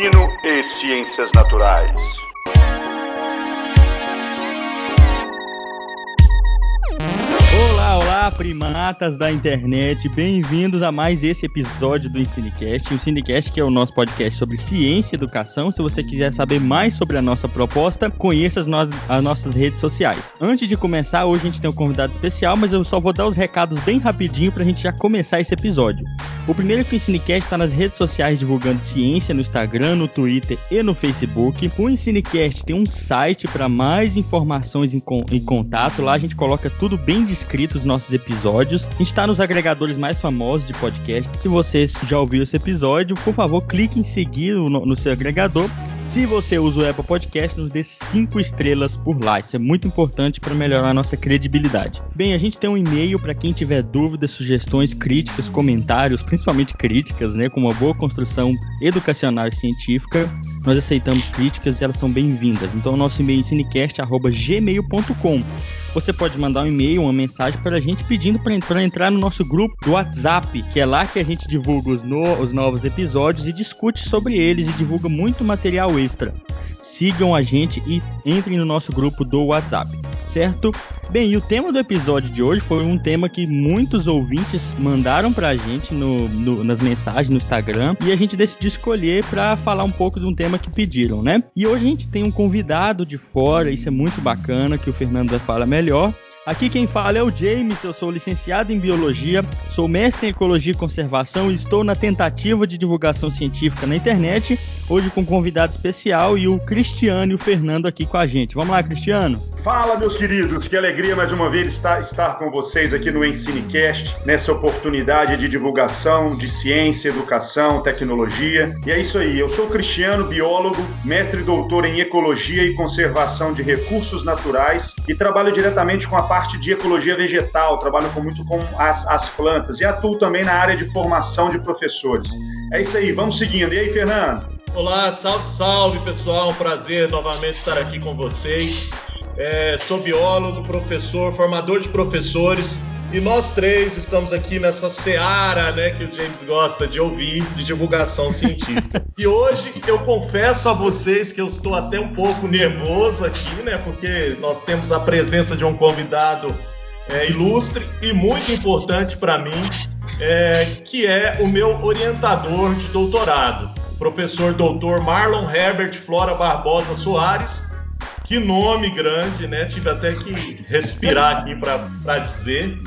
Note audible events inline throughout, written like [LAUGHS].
ensino e ciências naturais. Olá, primatas da internet, bem-vindos a mais esse episódio do Ensinecast. O Ensinecast que é o nosso podcast sobre ciência e educação. Se você quiser saber mais sobre a nossa proposta, conheça as, no as nossas redes sociais. Antes de começar, hoje a gente tem um convidado especial, mas eu só vou dar os recados bem rapidinho para a gente já começar esse episódio. O primeiro que o Ensinecast está nas redes sociais divulgando ciência no Instagram, no Twitter e no Facebook. O Ensinecast tem um site para mais informações em, contato. Lá a gente coloca tudo bem descrito os nossos episódios. A gente está nos agregadores mais famosos de podcast. Se você já ouviu esse episódio, por favor, clique em seguir no, no seu agregador se você usa o Apple Podcast, nos dê 5 estrelas por lá. Isso é muito importante para melhorar a nossa credibilidade. Bem, a gente tem um e-mail para quem tiver dúvidas, sugestões, críticas, comentários, principalmente críticas, né, com uma boa construção educacional e científica. Nós aceitamos críticas e elas são bem-vindas. Então, nosso e-mail é cinecast@gmail.com. Você pode mandar um e-mail, uma mensagem para a gente pedindo para entrar no nosso grupo do WhatsApp, que é lá que a gente divulga os, no, os novos episódios e discute sobre eles e divulga muito material extra. Sigam a gente e entrem no nosso grupo do WhatsApp certo? Bem, e o tema do episódio de hoje foi um tema que muitos ouvintes mandaram pra gente no, no, nas mensagens no Instagram e a gente decidiu escolher para falar um pouco de um tema que pediram, né? E hoje a gente tem um convidado de fora, isso é muito bacana, que o Fernando vai falar melhor. Aqui quem fala é o James, eu sou licenciado em Biologia, sou mestre em Ecologia e Conservação e estou na tentativa de divulgação científica na internet, hoje com um convidado especial e o Cristiano e o Fernando aqui com a gente. Vamos lá, Cristiano? Fala, meus queridos, que alegria mais uma vez estar, estar com vocês aqui no Ensinecast, nessa oportunidade de divulgação de ciência, educação, tecnologia. E é isso aí, eu sou Cristiano, biólogo, mestre e doutor em Ecologia e Conservação de Recursos Naturais e trabalho diretamente com a parte de ecologia vegetal, trabalho muito com as, as plantas e atuo também na área de formação de professores. É isso aí, vamos seguindo. E aí, Fernando? Olá, salve, salve pessoal, um prazer novamente estar aqui com vocês. É, sou biólogo, professor, formador de professores e nós três estamos aqui nessa seara né, que o James gosta de ouvir, de divulgação científica. [LAUGHS] e hoje eu confesso a vocês que eu estou até um pouco nervoso aqui, né? Porque nós temos a presença de um convidado é, ilustre e muito importante para mim, é, que é o meu orientador de doutorado, o professor doutor Marlon Herbert Flora Barbosa Soares que nome grande, né? Tive até que respirar aqui para dizer.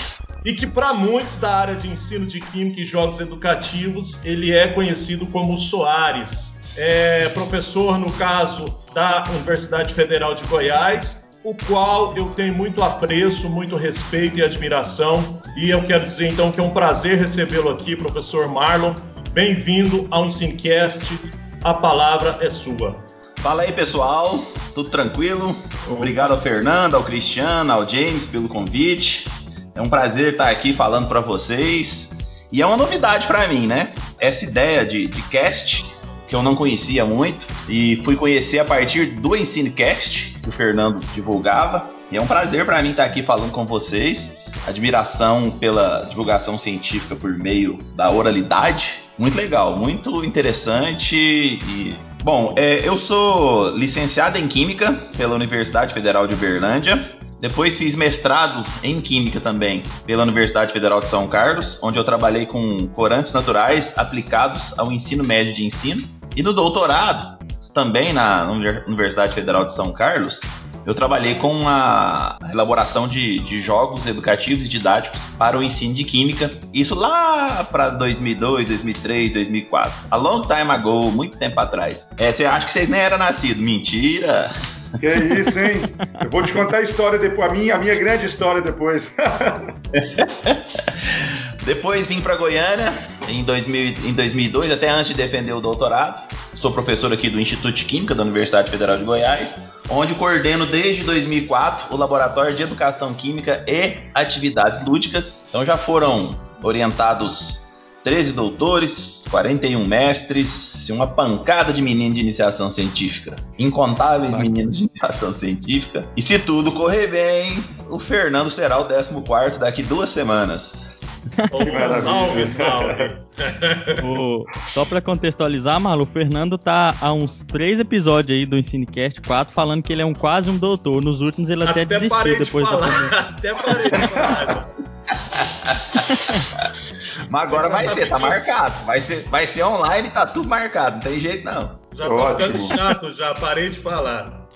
E que para muitos da área de ensino de química e jogos educativos, ele é conhecido como Soares. É professor, no caso, da Universidade Federal de Goiás, o qual eu tenho muito apreço, muito respeito e admiração. E eu quero dizer então que é um prazer recebê-lo aqui, professor Marlon. Bem-vindo ao Ensinecast. A palavra é sua. Fala aí, pessoal. Tudo tranquilo? Obrigado ao Fernando, ao Cristiano, ao James pelo convite. É um prazer estar aqui falando para vocês. E é uma novidade para mim, né? Essa ideia de, de cast que eu não conhecia muito e fui conhecer a partir do EnsineCast que o Fernando divulgava. E é um prazer para mim estar aqui falando com vocês. Admiração pela divulgação científica por meio da oralidade. Muito legal, muito interessante e Bom, é, eu sou licenciado em Química pela Universidade Federal de Uberlândia. Depois fiz mestrado em Química também pela Universidade Federal de São Carlos, onde eu trabalhei com corantes naturais aplicados ao ensino médio de ensino. E no doutorado, também na Universidade Federal de São Carlos, eu trabalhei com a elaboração de, de, jogos educativos e didáticos para o ensino de química. Isso lá para 2002, 2003, 2004. A long time ago, muito tempo atrás. É, você acha que vocês nem eram nascidos? Mentira! Que isso, hein? Eu vou te contar a história depois, a minha, a minha grande história depois. [LAUGHS] depois vim para Goiânia em, 2000, em 2002, até antes de defender o doutorado. Sou professor aqui do Instituto de Química da Universidade Federal de Goiás, onde coordeno desde 2004 o Laboratório de Educação Química e Atividades Lúdicas. Então já foram orientados 13 doutores, 41 mestres, uma pancada de meninos de iniciação científica, incontáveis meninos de iniciação científica. E se tudo correr bem, o Fernando será o 14 daqui duas semanas. Oh, salve, salve. oh, só para contextualizar, Malu, o Fernando tá há uns três episódios aí do Ensinecast 4 falando que ele é um quase um doutor. Nos últimos ele até, até desistiu depois de falar, da Até parei de falar. Mas agora vai ser, tá marcado. Vai ser, vai ser online, tá tudo marcado, não tem jeito não. Já tô ficando chato, já parei de falar.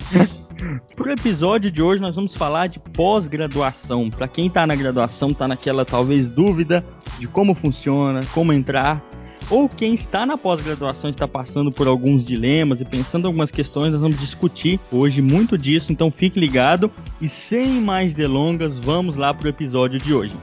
Pro episódio de hoje nós vamos falar de pós-graduação. Para quem está na graduação, está naquela talvez dúvida de como funciona, como entrar, ou quem está na pós-graduação está passando por alguns dilemas e pensando algumas questões, nós vamos discutir hoje muito disso, então fique ligado e sem mais delongas, vamos lá pro episódio de hoje.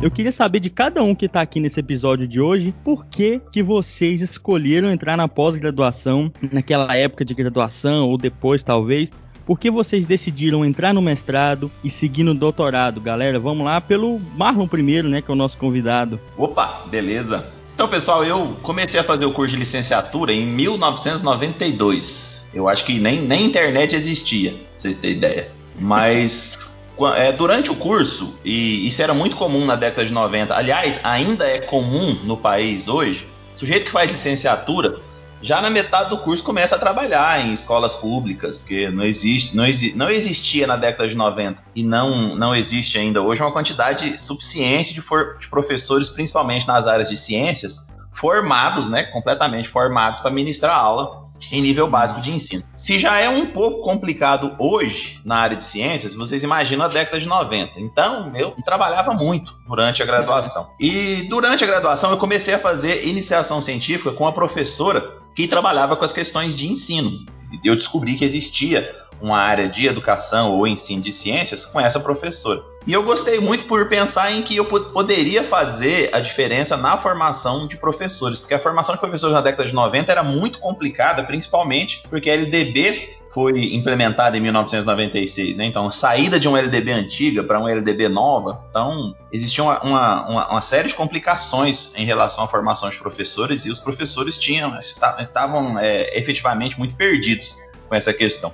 Eu queria saber de cada um que está aqui nesse episódio de hoje, por que que vocês escolheram entrar na pós-graduação, naquela época de graduação ou depois talvez, por que vocês decidiram entrar no mestrado e seguir no doutorado, galera? Vamos lá pelo Marlon primeiro, né, que é o nosso convidado. Opa, beleza. Então, pessoal, eu comecei a fazer o curso de licenciatura em 1992. Eu acho que nem, nem internet existia, pra vocês terem ideia. Mas é, durante o curso, e isso era muito comum na década de 90, aliás, ainda é comum no país hoje, o sujeito que faz licenciatura, já na metade do curso começa a trabalhar em escolas públicas, porque não, existe, não, exi, não existia na década de 90 e não, não existe ainda. Hoje uma quantidade suficiente de, de professores, principalmente nas áreas de ciências, formados, né, completamente formados para ministrar aula em nível básico de ensino. Se já é um pouco complicado hoje na área de ciências, vocês imaginam a década de 90. Então, eu trabalhava muito durante a graduação. [LAUGHS] E durante a graduação eu comecei a fazer iniciação científica com a professora que trabalhava com as questões de ensino. Eu descobri que existia uma área de educação ou ensino de ciências com essa professora. E eu gostei muito por pensar em que eu poderia fazer a diferença na formação de professores, porque a formação de professores na década de 90 era muito complicada, principalmente porque a LDB foi implementada em 1996, né? Então, saída de uma LDB antiga para uma LDB nova, então existia uma, uma, uma, série de complicações em relação à formação de professores e os professores tinham estavam é, efetivamente muito perdidos com essa questão.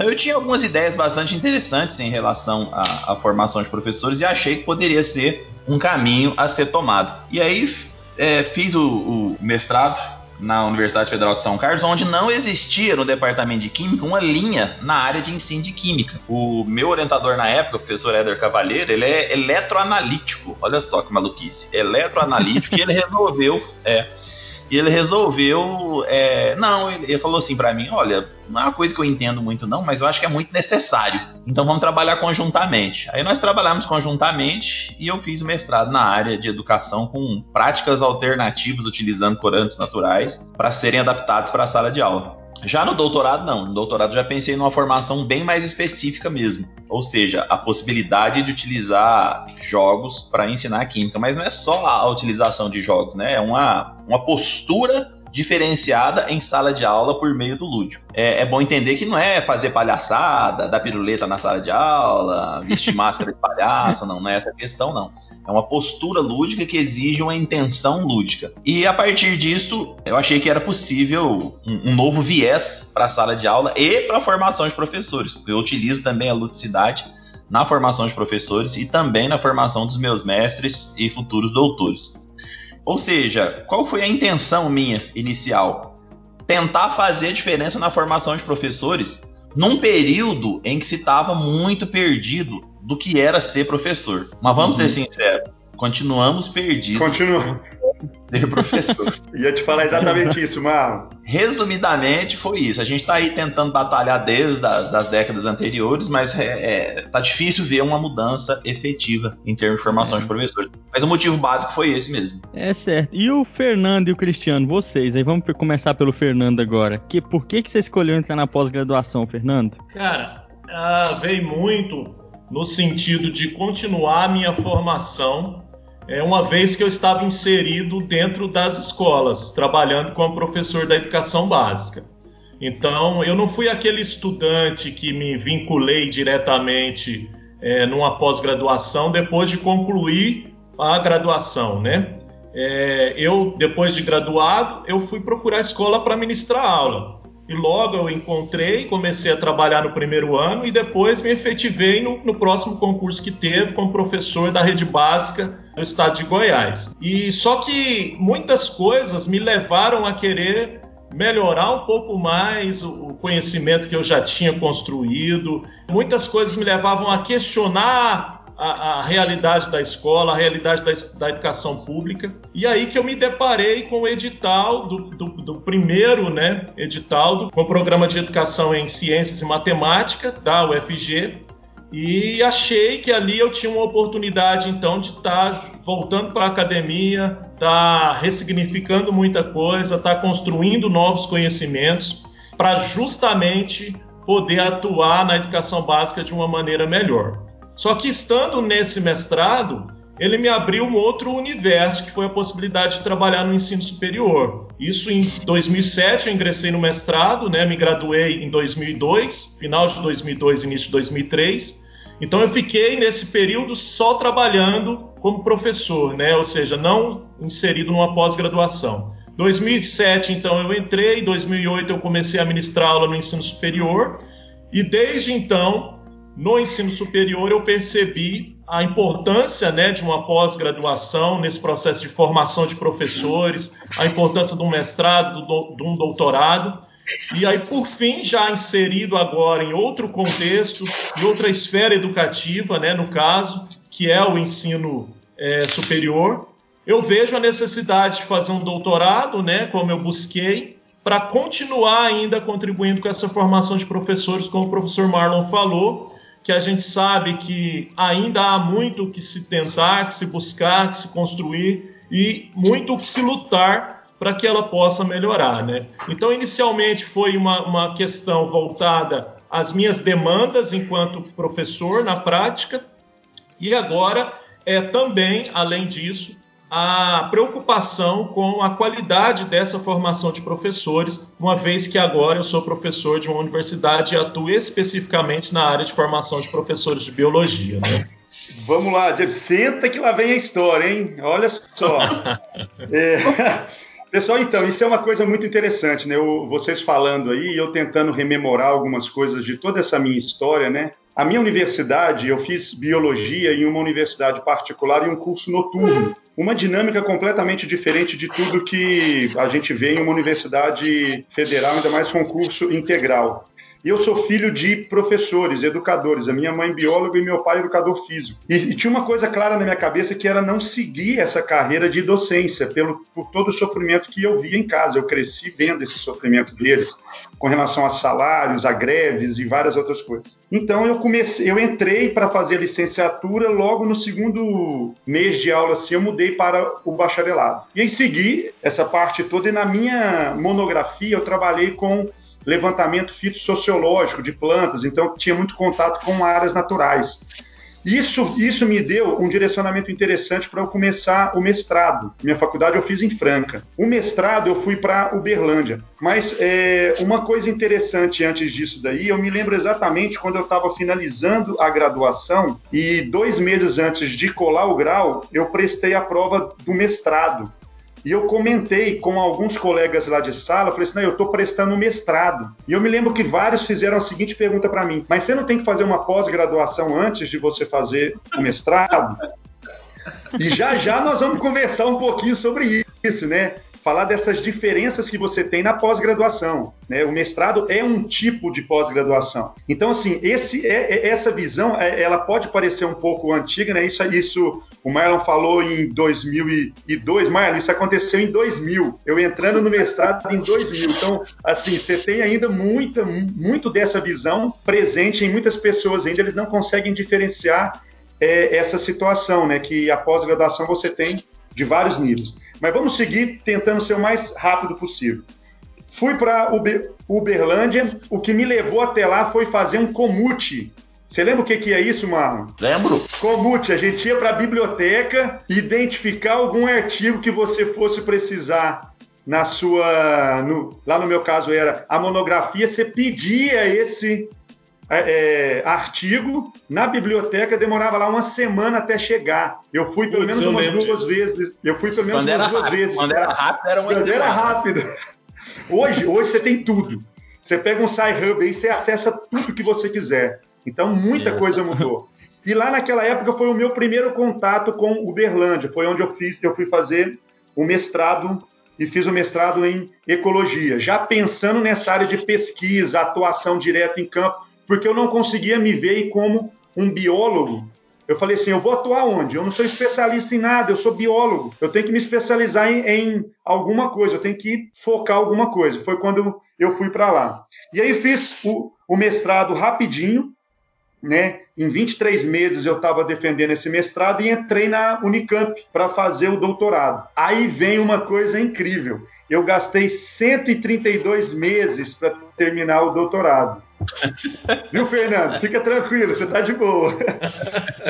Então eu tinha algumas ideias bastante interessantes em relação à, à formação de professores e achei que poderia ser um caminho a ser tomado. E aí é, fiz o, o mestrado na Universidade Federal de São Carlos, onde não existia no departamento de Química uma linha na área de ensino de Química. O meu orientador na época, o professor Éder Cavalheiro, ele é eletroanalítico. Olha só que maluquice. Eletroanalítico e ele resolveu. É, e ele resolveu. É, não, ele, falou assim para mim: olha, não é uma coisa que eu entendo muito, não, mas eu acho que é muito necessário. Então vamos trabalhar conjuntamente. Aí nós trabalhamos conjuntamente e eu fiz o mestrado na área de educação com práticas alternativas utilizando corantes naturais para serem adaptados para a sala de aula. Já no doutorado, não. No doutorado já pensei numa formação bem mais específica mesmo. Ou seja, a possibilidade de utilizar jogos para ensinar química. Mas não é só a utilização de jogos, né? É uma, uma postura diferenciada em sala de aula por meio do lúdico. É, é, bom entender que não é fazer palhaçada, dar piruleta na sala de aula, vestir máscara de palhaço, não, não é essa questão, não. É uma postura lúdica que exige uma intenção lúdica. E a partir disso, eu achei que era possível um, um novo viés para a sala de aula e para a formação de professores. Eu utilizo também a ludicidade na formação de professores e também na formação dos meus mestres e futuros doutores. Ou seja, qual foi a intenção minha inicial? Tentar fazer a diferença na formação de professores num período em que se estava muito perdido do que era ser professor. Mas vamos uhum. ser sinceros, continuamos perdidos. De professor. [LAUGHS] Ia te falar exatamente isso, Marlon. Resumidamente, foi isso. A gente está aí tentando batalhar desde as das décadas anteriores, mas é, é, tá difícil ver uma mudança efetiva em termos de formação é. de professores. Mas o motivo básico foi esse mesmo. É certo. E o Fernando e o Cristiano, vocês, aí vamos começar pelo Fernando agora. Que, por que, que você escolheu entrar na pós-graduação, Fernando? Cara, uh, veio muito no sentido de continuar a minha formação é, uma vez que eu estava inserido dentro das escolas, trabalhando como professor da educação básica. Então, eu não fui aquele estudante que me vinculei diretamente é, numa pós-graduação depois de concluir a graduação, né? É, eu, depois de graduado, eu fui procurar escola para ministrar aula. E logo eu encontrei, comecei a trabalhar no primeiro ano e depois me efetivei no, no, próximo concurso que teve como professor da rede básica do estado de Goiás. E só que muitas coisas me levaram a querer melhorar um pouco mais o conhecimento que eu já tinha construído. Muitas coisas me levavam a questionar a, a, realidade da escola, a realidade da, da, educação pública. E aí que eu me deparei com o edital do, do, do primeiro né, edital do, com o programa de educação em ciências e matemática da UFG. E achei que ali eu tinha uma oportunidade então de estar tá voltando para a academia, estar tá ressignificando muita coisa, estar tá construindo novos conhecimentos para justamente poder atuar na educação básica de uma maneira melhor. Só que estando nesse mestrado, ele me abriu um outro universo, que foi a possibilidade de trabalhar no ensino superior. Isso em 2007 eu ingressei no mestrado, né, me graduei em 2002, final de 2002, início de 2003. Então eu fiquei nesse período só trabalhando como professor, né, ou seja, não inserido numa pós-graduação. 2007 então eu entrei, 2008 eu comecei a ministrar aula no ensino superior e desde então no ensino superior eu percebi a importância né, de uma pós-graduação nesse processo de formação de professores, a importância de um mestrado, de um doutorado. E aí, por fim, já inserido agora em outro contexto, em outra esfera educativa, né, no caso, que é o ensino é, superior, eu vejo a necessidade de fazer um doutorado, né, como eu busquei, para continuar ainda contribuindo com essa formação de professores, como o professor Marlon falou, que a gente sabe que ainda há muito que se tentar, que se buscar, que se construir e muito que se lutar para que ela possa melhorar, né? Então, inicialmente foi uma, uma questão voltada às minhas demandas enquanto professor na prática e agora é também, além disso, a preocupação com a qualidade dessa formação de professores, uma vez que agora eu sou professor de uma universidade e atuo especificamente na área de formação de professores de biologia. Né? Vamos lá, Jeff, senta que lá vem a história, hein? Olha só. [LAUGHS] é, [LAUGHS] pessoal, então, isso é uma coisa muito interessante, né? Eu, vocês falando aí, eu tentando rememorar algumas coisas de toda essa minha história, né? A minha universidade, eu fiz biologia em uma universidade particular e um curso noturno uma dinâmica completamente diferente de tudo que a gente vê em uma universidade federal, ainda mais concurso integral. E eu sou filho de professores, educadores. A minha mãe bióloga e meu pai educador físico. E, e, tinha uma coisa clara na minha cabeça que era não seguir essa carreira de docência pelo, por todo o sofrimento que eu via em casa. Eu cresci vendo esse sofrimento deles com relação a salários, a greves e várias outras coisas. Então eu comecei, eu entrei para fazer licenciatura logo no segundo mês de aula assim, eu mudei para o bacharelado. E aí segui essa parte toda e na minha monografia eu trabalhei com levantamento fitossociológico de plantas, então tinha muito contato com áreas naturais. Isso, isso me deu um direcionamento interessante para eu começar o mestrado. Minha faculdade eu fiz em Franca. O mestrado eu fui para Uberlândia. Mas é, uma coisa interessante antes disso daí, eu me lembro exatamente quando eu estava finalizando a graduação e dois meses antes de colar o grau, eu prestei a prova do mestrado. E eu comentei com alguns colegas lá de sala, falei assim, não, eu estou prestando mestrado. E eu me lembro que vários fizeram a seguinte pergunta para mim, mas você não tem que fazer uma pós-graduação antes de você fazer o mestrado? E já já nós vamos conversar um pouquinho sobre isso, né? Falar dessas diferenças que você tem na pós-graduação. Né? O mestrado é um tipo de pós-graduação. Então, assim, esse, é, é, essa visão, é, ela pode parecer um pouco antiga, né? Isso, isso o Marlon falou em 2002. Marlon, isso aconteceu em 2000. Eu entrando no mestrado em 2000. Então, assim, você tem ainda muita, muito dessa visão presente em muitas pessoas ainda. Eles não conseguem diferenciar é, essa situação, né? Que a pós-graduação você tem de vários níveis. Mas vamos seguir tentando ser o mais rápido possível. Fui para Uber, Uberlândia, o que me levou até lá foi fazer um comute. Você lembra o que, que é isso, Marlon? Lembro. Comute, a gente ia para a biblioteca identificar algum artigo que você fosse precisar na sua. No, lá no meu caso era a monografia, você pedia esse é, é, artigo na biblioteca, demorava lá uma semana até chegar. Eu fui pelo menos umas duas vezes. Eu fui pelo menos umas duas vezes. Quando era rápido, era uma Quando era rápido. Hoje, hoje você tem tudo. Você pega um SciHub aí, você acessa tudo que você quiser. Então, muita coisa mudou. E lá naquela época foi o meu primeiro contato com Uberlândia, foi onde eu fiz, eu fui fazer o mestrado e fiz o mestrado em ecologia, já pensando nessa área de pesquisa, atuação direta em campo, porque eu não conseguia me ver como um biólogo. Eu falei assim, eu vou atuar onde? Eu não sou especialista em nada, eu sou biólogo. Eu tenho que me especializar em, em alguma coisa, eu tenho que focar alguma coisa. Foi quando eu fui para lá. E aí fiz o, o mestrado rapidinho, né? Em 23 meses eu estava defendendo esse mestrado e entrei na Unicamp para fazer o doutorado. Aí vem uma coisa incrível. Eu gastei 132 meses para terminar o doutorado. Viu, Fernando? Fica tranquilo, você está de boa.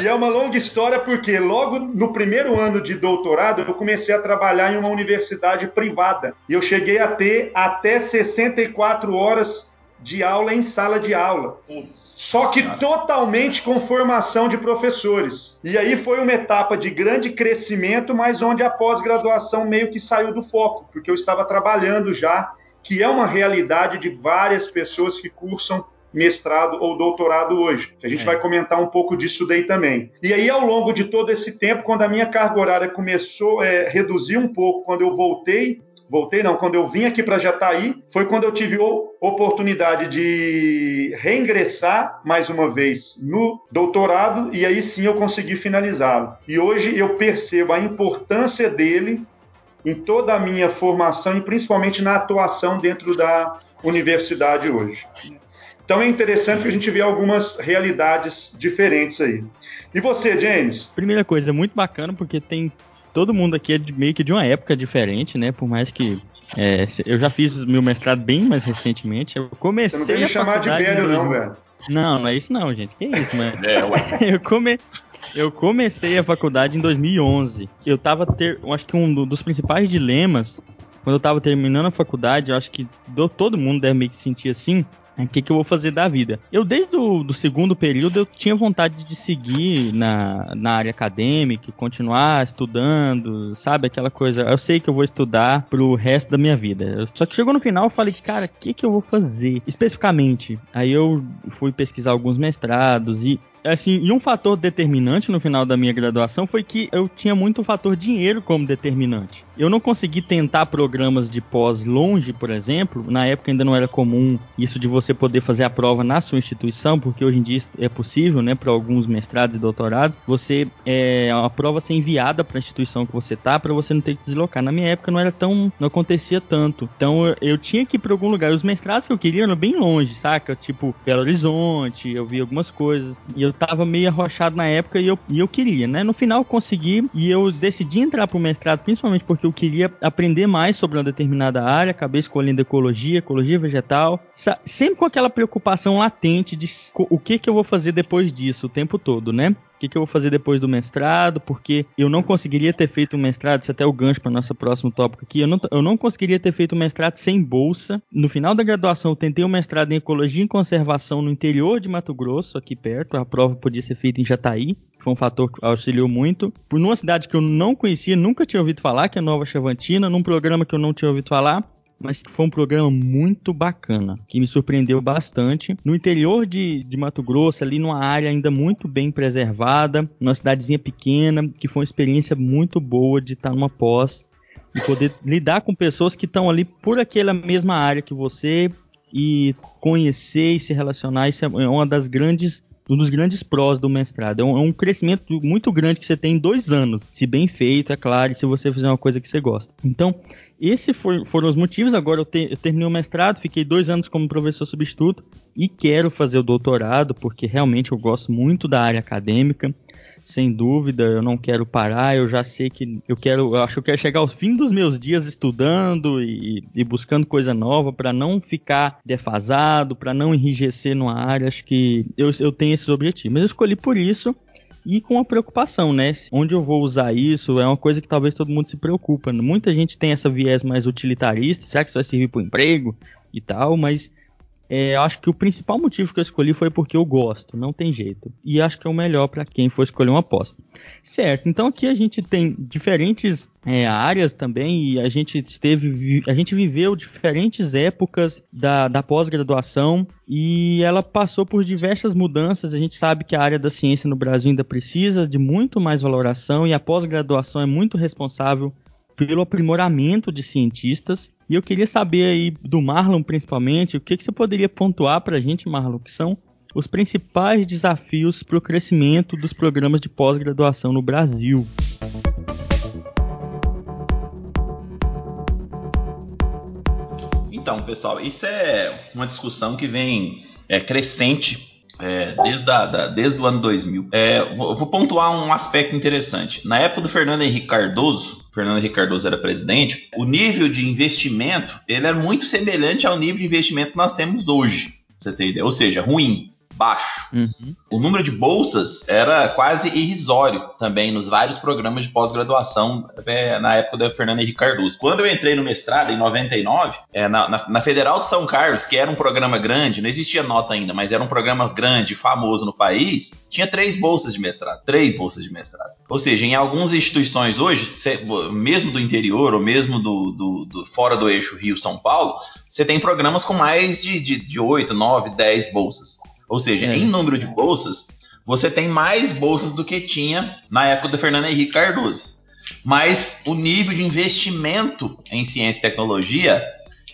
E é uma longa história porque logo no primeiro ano de doutorado eu comecei a trabalhar em uma universidade privada. E eu cheguei a ter até 64 horas de aula em sala de aula. Só que totalmente com formação de professores. E aí foi uma etapa de grande crescimento, mas onde a pós-graduação meio que saiu do foco, porque eu estava trabalhando já, que é uma realidade de várias pessoas que cursam mestrado ou doutorado hoje. A gente é. vai comentar um pouco disso daí também. E aí, ao longo de todo esse tempo, quando a minha carga horária começou a é, reduzir um pouco, quando eu voltei voltei não, quando eu vim aqui para Jataí, foi quando eu tive a oportunidade de reingressar mais uma vez no doutorado e aí sim eu consegui finalizá-lo. E hoje eu percebo a importância dele em toda a minha formação e principalmente na atuação dentro da universidade hoje. Então é interessante que a gente vê algumas realidades diferentes aí. E você, James? Primeira coisa, muito bacana porque tem todo mundo aqui é meio que de uma época diferente, né? Por mais que é, eu já fiz meu mestrado bem mais recentemente. Eu comecei. Você não tem me chamar de velho, não, velho. Não, não é isso não, gente. Que isso, mano? É, [LAUGHS] eu, come... eu comecei a faculdade em 2011. Eu tava ter, eu acho que um dos principais dilemas quando eu tava terminando a faculdade, eu acho que do, todo mundo deve meio que sentir assim, o que, que eu vou fazer da vida? Eu, desde o do segundo período, eu tinha vontade de seguir na, na área acadêmica, continuar estudando, sabe? Aquela coisa. Eu sei que eu vou estudar pro resto da minha vida. Só que chegou no final, eu falei, cara, o que, que eu vou fazer especificamente? Aí eu fui pesquisar alguns mestrados e assim, e um fator determinante no final da minha graduação foi que eu tinha muito o fator dinheiro como determinante. Eu não consegui tentar programas de pós longe, por exemplo. Na época ainda não era comum isso de você poder fazer a prova na sua instituição, porque hoje em dia é possível, né, para alguns mestrados e doutorados, você é, a prova ser enviada para a instituição que você tá, para você não ter que deslocar. Na minha época não era tão, não acontecia tanto. Então eu, eu tinha que ir para algum lugar. Os mestrados que eu queria eram bem longe, saca? Tipo Belo Horizonte, eu vi algumas coisas e eu eu tava meio arrochado na época e eu, e eu queria, né? No final eu consegui e eu decidi entrar pro mestrado principalmente porque eu queria aprender mais sobre uma determinada área, acabei escolhendo ecologia, ecologia vegetal, sempre com aquela preocupação latente de o que que eu vou fazer depois disso o tempo todo, né? O que, que eu vou fazer depois do mestrado, porque eu não conseguiria ter feito um mestrado, isso é até o gancho para nosso próximo tópico aqui, eu não, eu não conseguiria ter feito um mestrado sem bolsa. No final da graduação, eu tentei um mestrado em Ecologia e Conservação no interior de Mato Grosso, aqui perto, a prova podia ser feita em Jataí, foi um fator que auxiliou muito. Por numa cidade que eu não conhecia, nunca tinha ouvido falar, que é Nova Chavantina, num programa que eu não tinha ouvido falar, mas que foi um programa muito bacana, que me surpreendeu bastante. No interior de, de Mato Grosso, ali numa área ainda muito bem preservada, numa cidadezinha pequena, que foi uma experiência muito boa de estar numa pós e poder lidar com pessoas que estão ali por aquela mesma área que você e conhecer e se relacionar. Isso é uma das grandes um dos grandes prós do mestrado. É um, é um, crescimento muito grande que você tem em dois anos, se bem feito, é claro, e se você fizer uma coisa que você gosta. Então, esses for, foram os motivos. Agora eu, te, eu, terminei o mestrado, fiquei dois anos como professor substituto e quero fazer o doutorado, porque realmente eu gosto muito da área acadêmica. Sem dúvida, eu não quero parar. Eu já sei que eu quero, eu acho que eu quero chegar ao fim dos meus dias estudando e, e buscando coisa nova para não ficar defasado, para não enrijecer numa área. Acho que eu, eu tenho esses objetivos. Mas eu escolhi por isso e com a preocupação, né? Onde eu vou usar isso é uma coisa que talvez todo mundo se preocupa. Muita gente tem essa viés mais utilitarista, será que isso vai servir para o emprego e tal, mas é, acho que o principal motivo que eu escolhi foi porque eu gosto, não tem jeito. E acho que é o melhor para quem for escolher uma pós. Certo, então aqui a gente tem diferentes é, áreas também e a gente esteve, a gente viveu diferentes épocas da, da pós-graduação e ela passou por diversas mudanças. A gente sabe que a área da ciência no Brasil ainda precisa de muito mais valoração e a pós-graduação é muito responsável pelo aprimoramento de cientistas. E eu queria saber aí do Marlon, principalmente, o que, que você poderia pontuar para a gente, Marlon, que são os principais desafios para o crescimento dos programas de pós-graduação no Brasil. Então, pessoal, isso é uma discussão que vem é, crescente é, desde, a, da, desde o ano 2000. É, vou, vou, pontuar um aspecto interessante. Na época do Fernando Henrique Cardoso, Fernando Henrique Cardoso era presidente, o nível de investimento ele era muito semelhante ao nível de investimento que nós temos hoje. Você tem ideia? Ou seja, ruim baixo. Uhum. O número de bolsas era quase irrisório também nos vários programas de pós-graduação é, na época da Fernanda Henrique Cardoso. Quando eu entrei no mestrado, em 99, é, na, na, na, Federal de São Carlos, que era um programa grande, não existia nota ainda, mas era um programa grande, famoso no país, tinha três bolsas de mestrado. Três bolsas de mestrado. Ou seja, em algumas instituições hoje, mesmo do interior ou mesmo do, do, do fora do eixo Rio-São Paulo, você tem programas com mais de, de, de 8, 9, 10 bolsas. Ou seja, é. em número de bolsas, você tem mais bolsas do que tinha na época do Fernando Henrique Cardoso. Mas o nível de investimento em ciência e tecnologia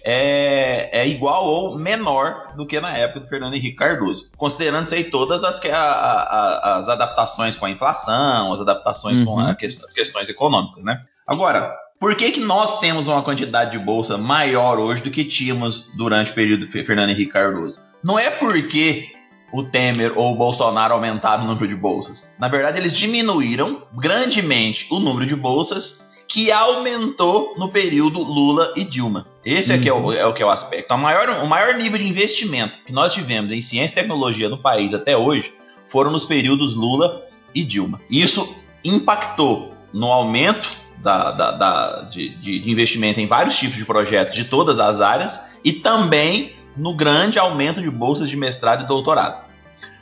é, é, igual ou menor do que na época do Fernando Henrique Cardoso. Considerando aí todas as, a, a, as adaptações com a inflação, as adaptações uhum. com a, as questões econômicas, né? Agora, por que, que nós temos uma quantidade de bolsa maior hoje do que tínhamos durante o período do Fernando Henrique Cardoso? Não é porque o Temer ou o Bolsonaro aumentaram o número de bolsas. Na verdade, eles diminuíram grandemente o número de bolsas que aumentou no período Lula e Dilma. Esse uhum. é, que é, o, uhum. é o que é o aspecto. O maior, o maior nível de investimento que nós tivemos em ciência e tecnologia no país até hoje foram nos períodos Lula e Dilma. Isso impactou no aumento da, da, da de, de investimento em vários tipos de projetos de todas as áreas e também no grande aumento de bolsas de mestrado e doutorado.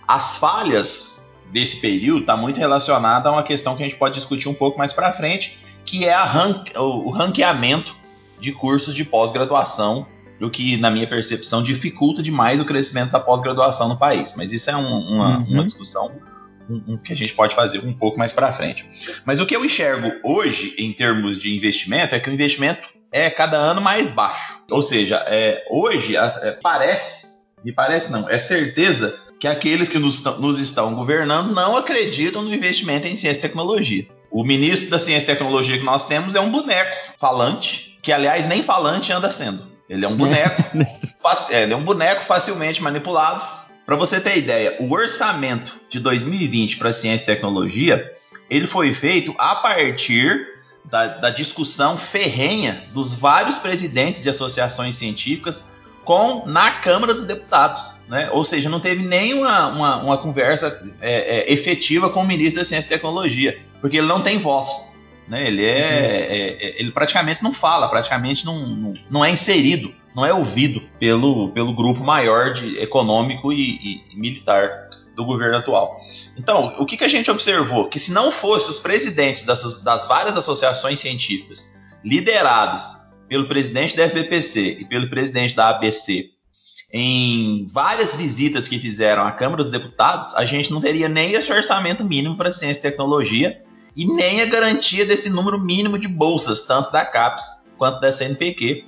As falhas desse período está muito relacionada a uma questão que a gente pode discutir um pouco mais para frente, que é rank, o ranqueamento de cursos de pós-graduação, o que, na minha percepção, dificulta demais o crescimento da pós-graduação no país. Mas isso é um, uma, uhum. uma, discussão que a gente pode fazer um pouco mais para frente. Mas o que eu enxergo hoje, em termos de investimento, é que o investimento é cada ano mais baixo. Ou seja, é, hoje é, parece, me parece não, é certeza que aqueles que nos, nos estão governando não acreditam no investimento em ciência e tecnologia. O ministro da Ciência e Tecnologia que nós temos é um boneco falante, que aliás nem falante anda sendo. Ele é um boneco, [LAUGHS] é, ele é um boneco facilmente manipulado. Para você ter ideia, o orçamento de 2020 para ciência e tecnologia ele foi feito a partir da, da discussão ferrenha dos vários presidentes de associações científicas com na Câmara dos Deputados, né? Ou seja, não teve nenhuma uma, uma conversa é, é, efetiva com o ministro da Ciência e Tecnologia, porque ele não tem voz, né? Ele é, é, é ele praticamente não fala, praticamente não, não, não, é inserido, não é ouvido pelo, pelo grupo maior de econômico e, e militar do governo atual. Então, o que, que a gente observou? Que se não fossem os presidentes das, das várias associações científicas liderados pelo presidente da SBPC e pelo presidente da ABC em várias visitas que fizeram à Câmara dos Deputados, a gente não teria nem esse orçamento mínimo para ciência e tecnologia e nem a garantia desse número mínimo de bolsas, tanto da CAPES quanto da CNPq.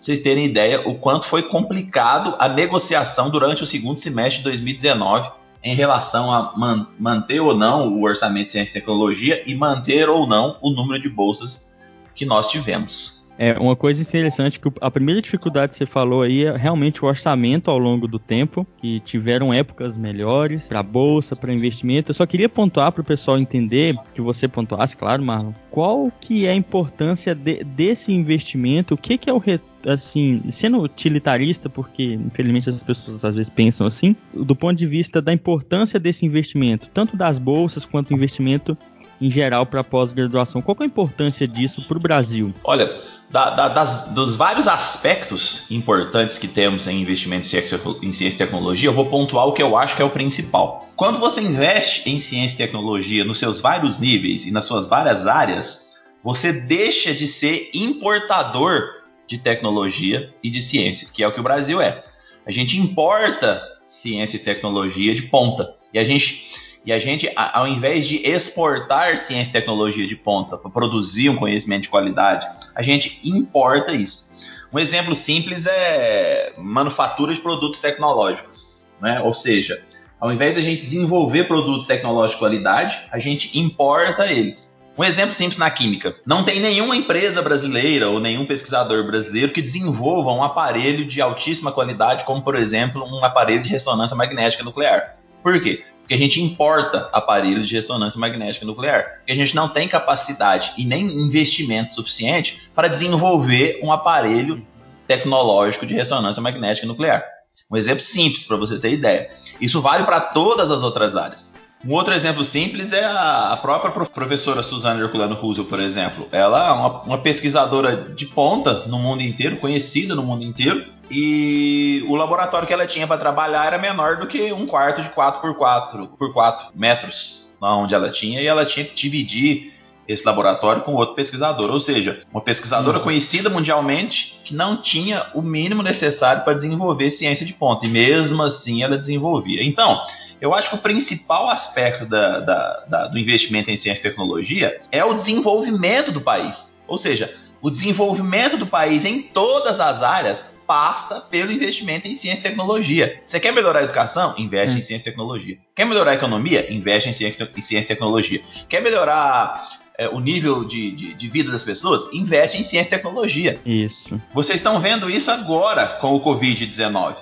Vocês terem ideia o quanto foi complicado a negociação durante o segundo semestre de 2019 em relação a man manter ou não o orçamento de ciência e tecnologia e manter ou não o número de bolsas que nós tivemos. É, uma coisa interessante que a primeira dificuldade que você falou aí é realmente o orçamento ao longo do tempo, que tiveram épocas melhores para bolsa, para investimento. Eu só queria pontuar para o pessoal entender, que você pontuasse, claro, Marlon, qual que é a importância de, desse investimento, o que, que é o retorno assim, sendo utilitarista, porque infelizmente as pessoas às vezes pensam assim, do ponto de vista da importância desse investimento, tanto das bolsas quanto investimento em geral para pós-graduação. Qual é a importância disso para o Brasil? Olha, da, da, das, dos vários aspectos importantes que temos em investimento em ciência, em ciência e tecnologia, eu vou pontuar o que eu acho que é o principal. Quando você investe em ciência e tecnologia nos seus vários níveis e nas suas várias áreas, você deixa de ser importador de tecnologia e de ciência, que é o que o Brasil é. A gente importa ciência e tecnologia de ponta. E a gente e a gente, ao invés de exportar ciência e tecnologia de ponta para produzir um conhecimento de qualidade, a gente importa isso. Um exemplo simples é manufatura de produtos tecnológicos. Né? Ou seja, ao invés de a gente desenvolver produtos tecnológicos de qualidade, a gente importa eles. Um exemplo simples na química: não tem nenhuma empresa brasileira ou nenhum pesquisador brasileiro que desenvolva um aparelho de altíssima qualidade, como por exemplo um aparelho de ressonância magnética nuclear. Por quê? que a gente importa aparelhos de ressonância magnética nuclear, porque a gente não tem capacidade e nem investimento suficiente para desenvolver um aparelho tecnológico de ressonância magnética nuclear. Um exemplo simples para você ter ideia. Isso vale para todas as outras áreas. Um outro exemplo simples é a própria professora Suzana Herculano Russell, por exemplo. Ela é uma, uma pesquisadora de ponta no mundo inteiro, conhecida no mundo inteiro, e o laboratório que ela tinha para trabalhar era menor do que um quarto de 4 por 4 por 4 metros, onde ela tinha, e ela tinha que dividir esse laboratório com outro pesquisador, ou seja, uma pesquisadora uhum. conhecida mundialmente que não tinha o mínimo necessário para desenvolver ciência de ponta, e mesmo assim ela desenvolvia. Então, eu acho que o principal aspecto da, da, da, do investimento em ciência e tecnologia é o desenvolvimento do país. Ou seja, o desenvolvimento do país em todas as áreas passa pelo investimento em ciência e tecnologia. Você quer melhorar a educação? Investe hum. em ciência e tecnologia. Quer melhorar a economia? Investe em ciência, em ciência e tecnologia. Quer melhorar é, o nível de, de, de, vida das pessoas? Investe em ciência e tecnologia. Isso. Vocês estão vendo isso agora com o Covid-19.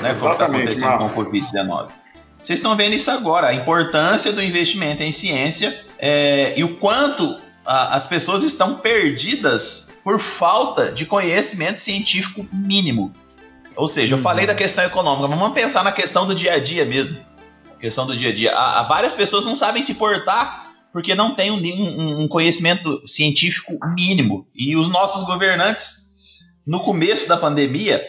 Né? Como está acontecendo com o Covid-19. Vocês estão vendo isso agora, a importância do investimento em ciência é, e o quanto a, as pessoas estão perdidas por falta de conhecimento científico mínimo. Ou seja, eu uhum. falei da questão econômica, mas vamos pensar na questão do dia a dia mesmo. A questão do dia a dia. Várias pessoas não sabem se portar porque não têm um, um conhecimento científico mínimo. E os nossos governantes, no começo da pandemia,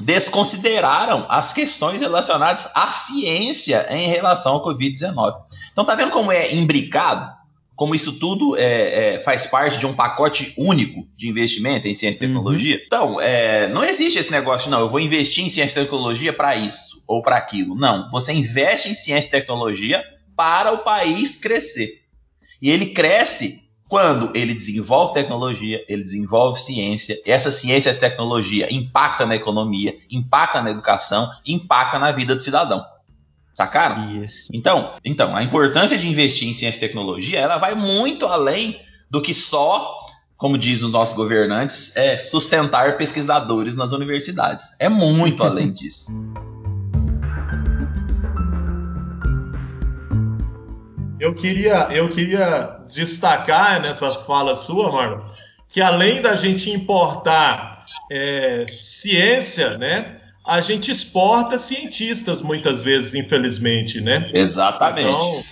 desconsideraram as questões relacionadas à ciência em relação ao Covid-19. Então tá vendo como é imbricado? Como isso tudo é, é, faz parte de um pacote único de investimento em ciência e tecnologia? Uhum. Então, é, não existe esse negócio, não, eu vou investir em ciência e tecnologia para isso ou para aquilo. Não, você investe em ciência e tecnologia para o país crescer. E ele cresce quando ele desenvolve tecnologia, ele desenvolve ciência, essa ciência, essa tecnologia impacta na economia, impacta na educação, impacta na vida do cidadão. Sacaram? Isso. Então, então, a importância de investir em ciência e tecnologia, ela vai muito além do que só, como diz os nossos governantes, é sustentar pesquisadores nas universidades. É muito [LAUGHS] além disso. Eu queria, eu queria destacar nessas falas suas, Marlon, que além da gente importar é, ciência, né, a gente exporta cientistas muitas vezes, infelizmente, né? Exatamente. Então,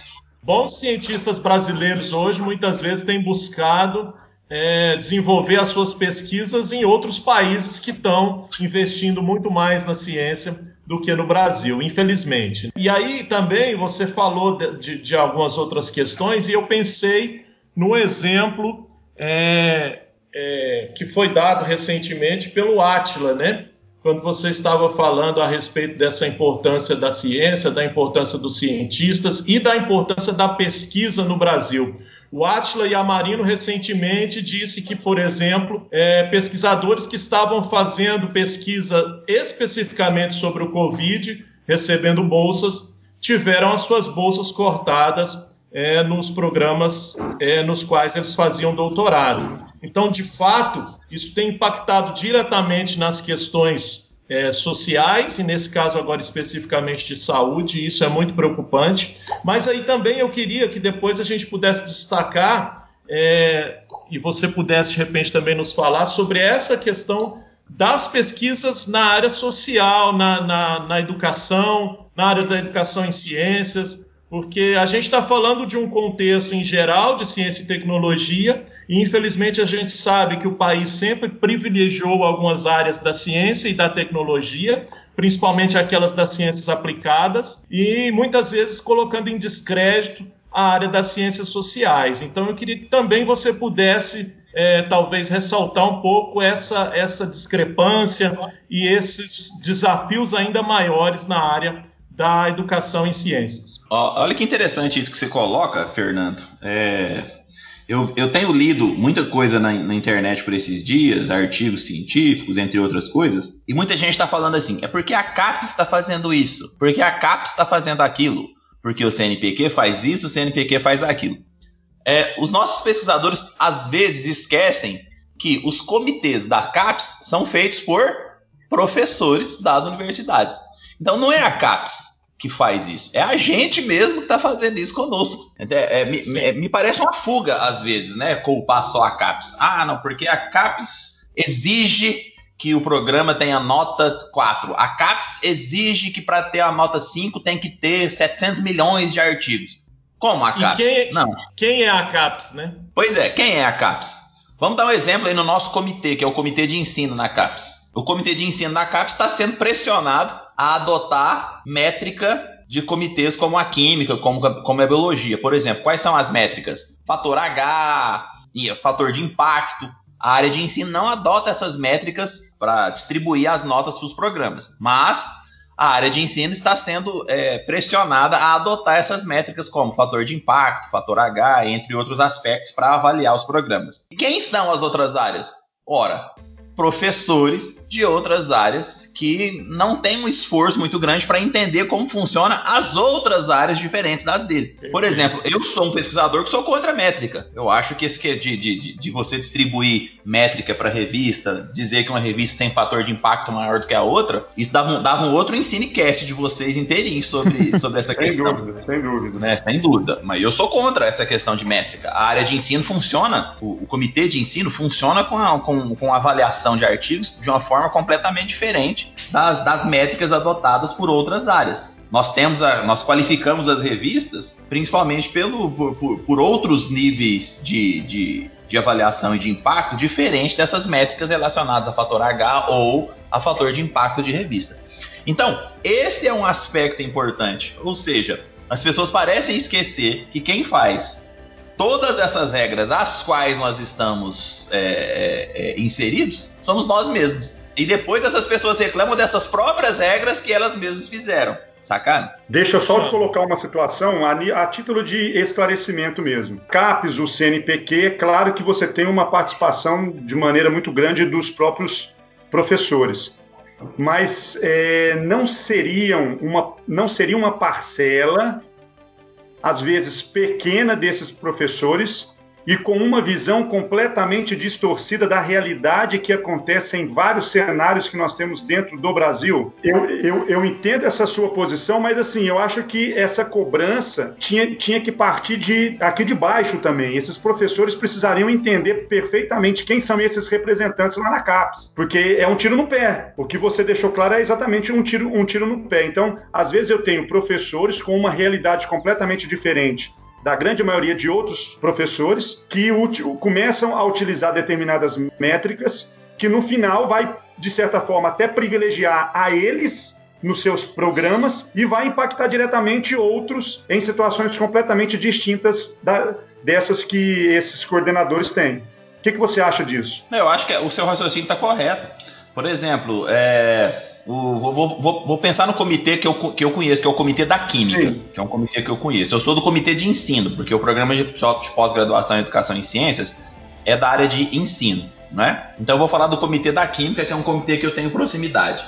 bons cientistas brasileiros hoje muitas vezes têm buscado é, desenvolver as suas pesquisas em outros países que estão investindo muito mais na ciência do que no Brasil, infelizmente. E aí também você falou de, de, algumas outras questões e eu pensei no exemplo é, é, que foi dado recentemente pelo Atila, né? Quando você estava falando a respeito dessa importância da ciência, da importância dos cientistas e da importância da pesquisa no Brasil. O Atila Yamarino recentemente disse que, por exemplo, é, pesquisadores que estavam fazendo pesquisa especificamente sobre o Covid, recebendo bolsas, tiveram as suas bolsas cortadas é, nos programas é, nos quais eles faziam doutorado. Então, de fato, isso tem impactado diretamente nas questões é, sociais, e nesse caso agora especificamente de saúde, e isso é muito preocupante. Mas aí também eu queria que depois a gente pudesse destacar, é, e você pudesse de repente também nos falar sobre essa questão das pesquisas na área social, na, na, na educação, na área da educação em ciências. Porque a gente está falando de um contexto em geral de ciência e tecnologia, e infelizmente a gente sabe que o país sempre privilegiou algumas áreas da ciência e da tecnologia, principalmente aquelas das ciências aplicadas, e muitas vezes colocando em descrédito a área das ciências sociais. Então eu queria que também você pudesse é, talvez ressaltar um pouco essa, essa discrepância e esses desafios ainda maiores na área da educação em ciências. Olha que interessante isso que você coloca, Fernando. É, eu, eu, tenho lido muita coisa na, na, internet por esses dias, artigos científicos, entre outras coisas, e muita gente está falando assim: é porque a CAPES está fazendo isso, porque a CAPES está fazendo aquilo, porque o CNPq faz isso, o CNPq faz aquilo. É, os nossos pesquisadores às vezes esquecem que os comitês da CAPES são feitos por professores das universidades. Então não é a CAPES que faz isso. É a gente mesmo que está fazendo isso conosco. É, é, me, é, me, parece uma fuga, às vezes, né? Culpar só a CAPES. Ah, não, porque a CAPES exige que o programa tenha nota 4. A CAPES exige que para ter a nota 5 tem que ter 700 milhões de artigos. Como a CAPES? Quem, não. quem é a CAPES, né? Pois é, quem é a CAPES? Vamos dar um exemplo aí no nosso comitê, que é o comitê de ensino na CAPES. O comitê de ensino da CAPES está sendo pressionado a adotar métrica de comitês como a química, como, como a biologia. Por exemplo, quais são as métricas? Fator H, fator de impacto. A área de ensino não adota essas métricas para distribuir as notas para os programas, mas a área de ensino está sendo é, pressionada a adotar essas métricas como fator de impacto, fator H, entre outros aspectos, para avaliar os programas. E quem são as outras áreas? Ora, professores de outras áreas que não têm um esforço muito grande para entender como funciona as outras áreas diferentes das dele. Por exemplo, eu sou um pesquisador que sou contra a métrica. Eu acho que esse que é de, de, de você distribuir métrica para revista, dizer que uma revista tem fator de impacto maior do que a outra, isso dava um, dava um outro ensinecast de vocês inteirinho sobre, [LAUGHS] sobre essa sem questão. Dúvida, sem dúvida. Né? Sem dúvida. Mas eu sou contra essa questão de métrica. A área de ensino funciona, o, o comitê de ensino funciona com, a, com, com avaliação de artigos de uma forma completamente diferente das, das métricas adotadas por outras áreas. Nós temos a, nós qualificamos as revistas principalmente pelo, por, por outros níveis de, de, de, avaliação e de impacto diferente dessas métricas relacionadas a fator H ou a fator de impacto de revista. Então, esse é um aspecto importante. Ou seja, as pessoas parecem esquecer que quem faz todas essas regras às quais nós estamos é, é, é inseridos somos nós mesmos. E depois essas pessoas reclamam dessas próprias regras que elas mesmas fizeram. Sacana? Deixa eu só colocar uma situação a, a, título de esclarecimento mesmo. CAPES, o CNPq, é claro que você tem uma participação de maneira muito grande dos próprios professores. Mas é, não, seriam uma, não seria uma parcela, às vezes pequena, desses professores e com uma visão completamente distorcida da realidade que acontece em vários cenários que nós temos dentro do Brasil. Eu, eu, eu entendo essa sua posição, mas assim, eu acho que essa cobrança tinha, tinha que partir de aqui de baixo também. Esses professores precisariam entender perfeitamente quem são esses representantes lá na CAPES, porque é um tiro no pé. O que você deixou claro é exatamente um tiro, um tiro no pé. Então, às vezes eu tenho professores com uma realidade completamente diferente da grande maioria de outros professores que começam a utilizar determinadas métricas que no final vai, de certa forma, até privilegiar a eles nos seus programas e vai impactar diretamente outros em situações completamente distintas da, dessas que esses coordenadores têm. O que, que você acha disso? Eu acho que o seu raciocínio está correto. Por exemplo, é, o, vou, vou, vou, pensar no comitê que eu, que eu conheço, que é o comitê da Química, Sim. que é um comitê que eu conheço. Eu sou do comitê de ensino, porque o programa de, de pós-graduação em educação em ciências é da área de ensino, né? Então eu vou falar do comitê da Química, que é um comitê que eu tenho proximidade.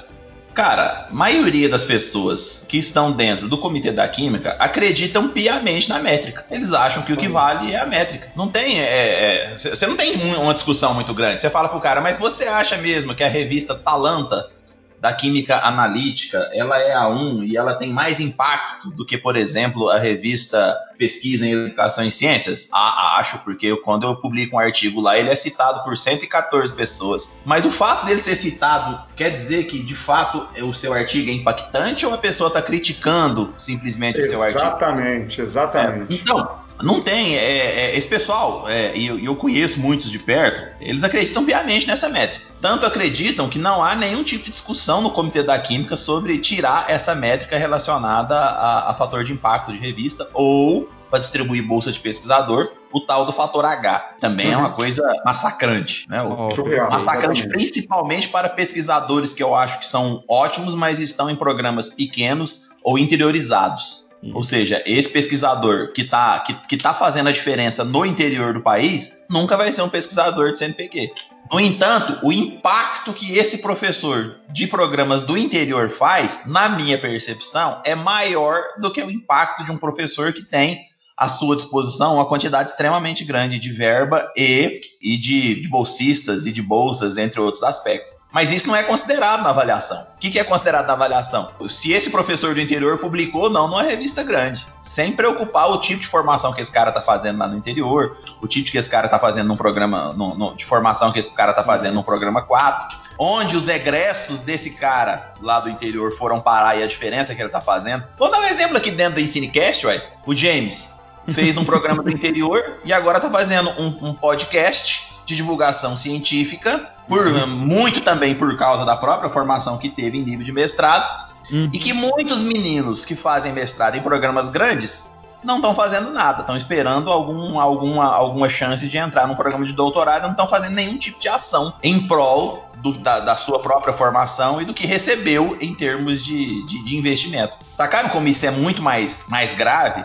Cara, a maioria das pessoas que estão dentro do comitê da Química acreditam piamente na métrica. Eles acham que o que vale é a métrica. Não tem. É, é, você não tem uma discussão muito grande. Você fala pro cara, mas você acha mesmo que a revista Talanta da química analítica, ela é a 1 e ela tem mais impacto do que, por exemplo, a revista Pesquisa em Educação e Ciências? Ah, acho, porque eu, quando eu publico um artigo lá, ele é citado por 114 pessoas. Mas o fato dele ser citado quer dizer que, de fato, o seu artigo é impactante ou a pessoa está criticando simplesmente exatamente, o seu artigo? Exatamente, exatamente. É, então, não tem. É, é, esse pessoal, é, e eu, eu, conheço muitos de perto, eles acreditam piamente nessa métrica. Tanto acreditam que não há nenhum tipo de discussão no Comitê da Química sobre tirar essa métrica relacionada a, a fator de impacto de revista ou para distribuir bolsa de pesquisador, o tal do fator H. Também uhum. é uma coisa massacrante, né? O, Surreal, massacrante exatamente. principalmente para pesquisadores que eu acho que são ótimos, mas estão em programas pequenos ou interiorizados. Ou seja, esse pesquisador que está que, que tá fazendo a diferença no interior do país nunca vai ser um pesquisador de CNPq. No entanto, o impacto que esse professor de programas do interior faz, na minha percepção, é maior do que o impacto de um professor que tem à sua disposição uma quantidade extremamente grande de verba e, e de, de bolsistas e de bolsas, entre outros aspectos. Mas isso não é considerado na avaliação. O que, que é considerado na avaliação? Se esse professor do interior publicou ou não numa revista grande, sem preocupar o tipo de formação que esse cara está fazendo lá no interior, o tipo que esse cara está fazendo num programa no, no, de formação que esse cara está fazendo num programa 4, onde os egressos desse cara lá do interior foram parar e a diferença que ele está fazendo. Vou dar um exemplo aqui dentro do Ensinecast, ué. O James fez num programa do interior e agora está fazendo um, um podcast de divulgação científica, por uhum. muito também por causa da própria formação que teve em nível de mestrado, uhum. e que muitos meninos que fazem mestrado em programas grandes não estão fazendo nada, estão esperando algum, alguma, alguma chance de entrar no programa de doutorado, não estão fazendo nenhum tipo de ação em prol do, da, da, sua própria formação e do que recebeu em termos de, de, de investimento. Sacaram como isso é muito mais, mais grave?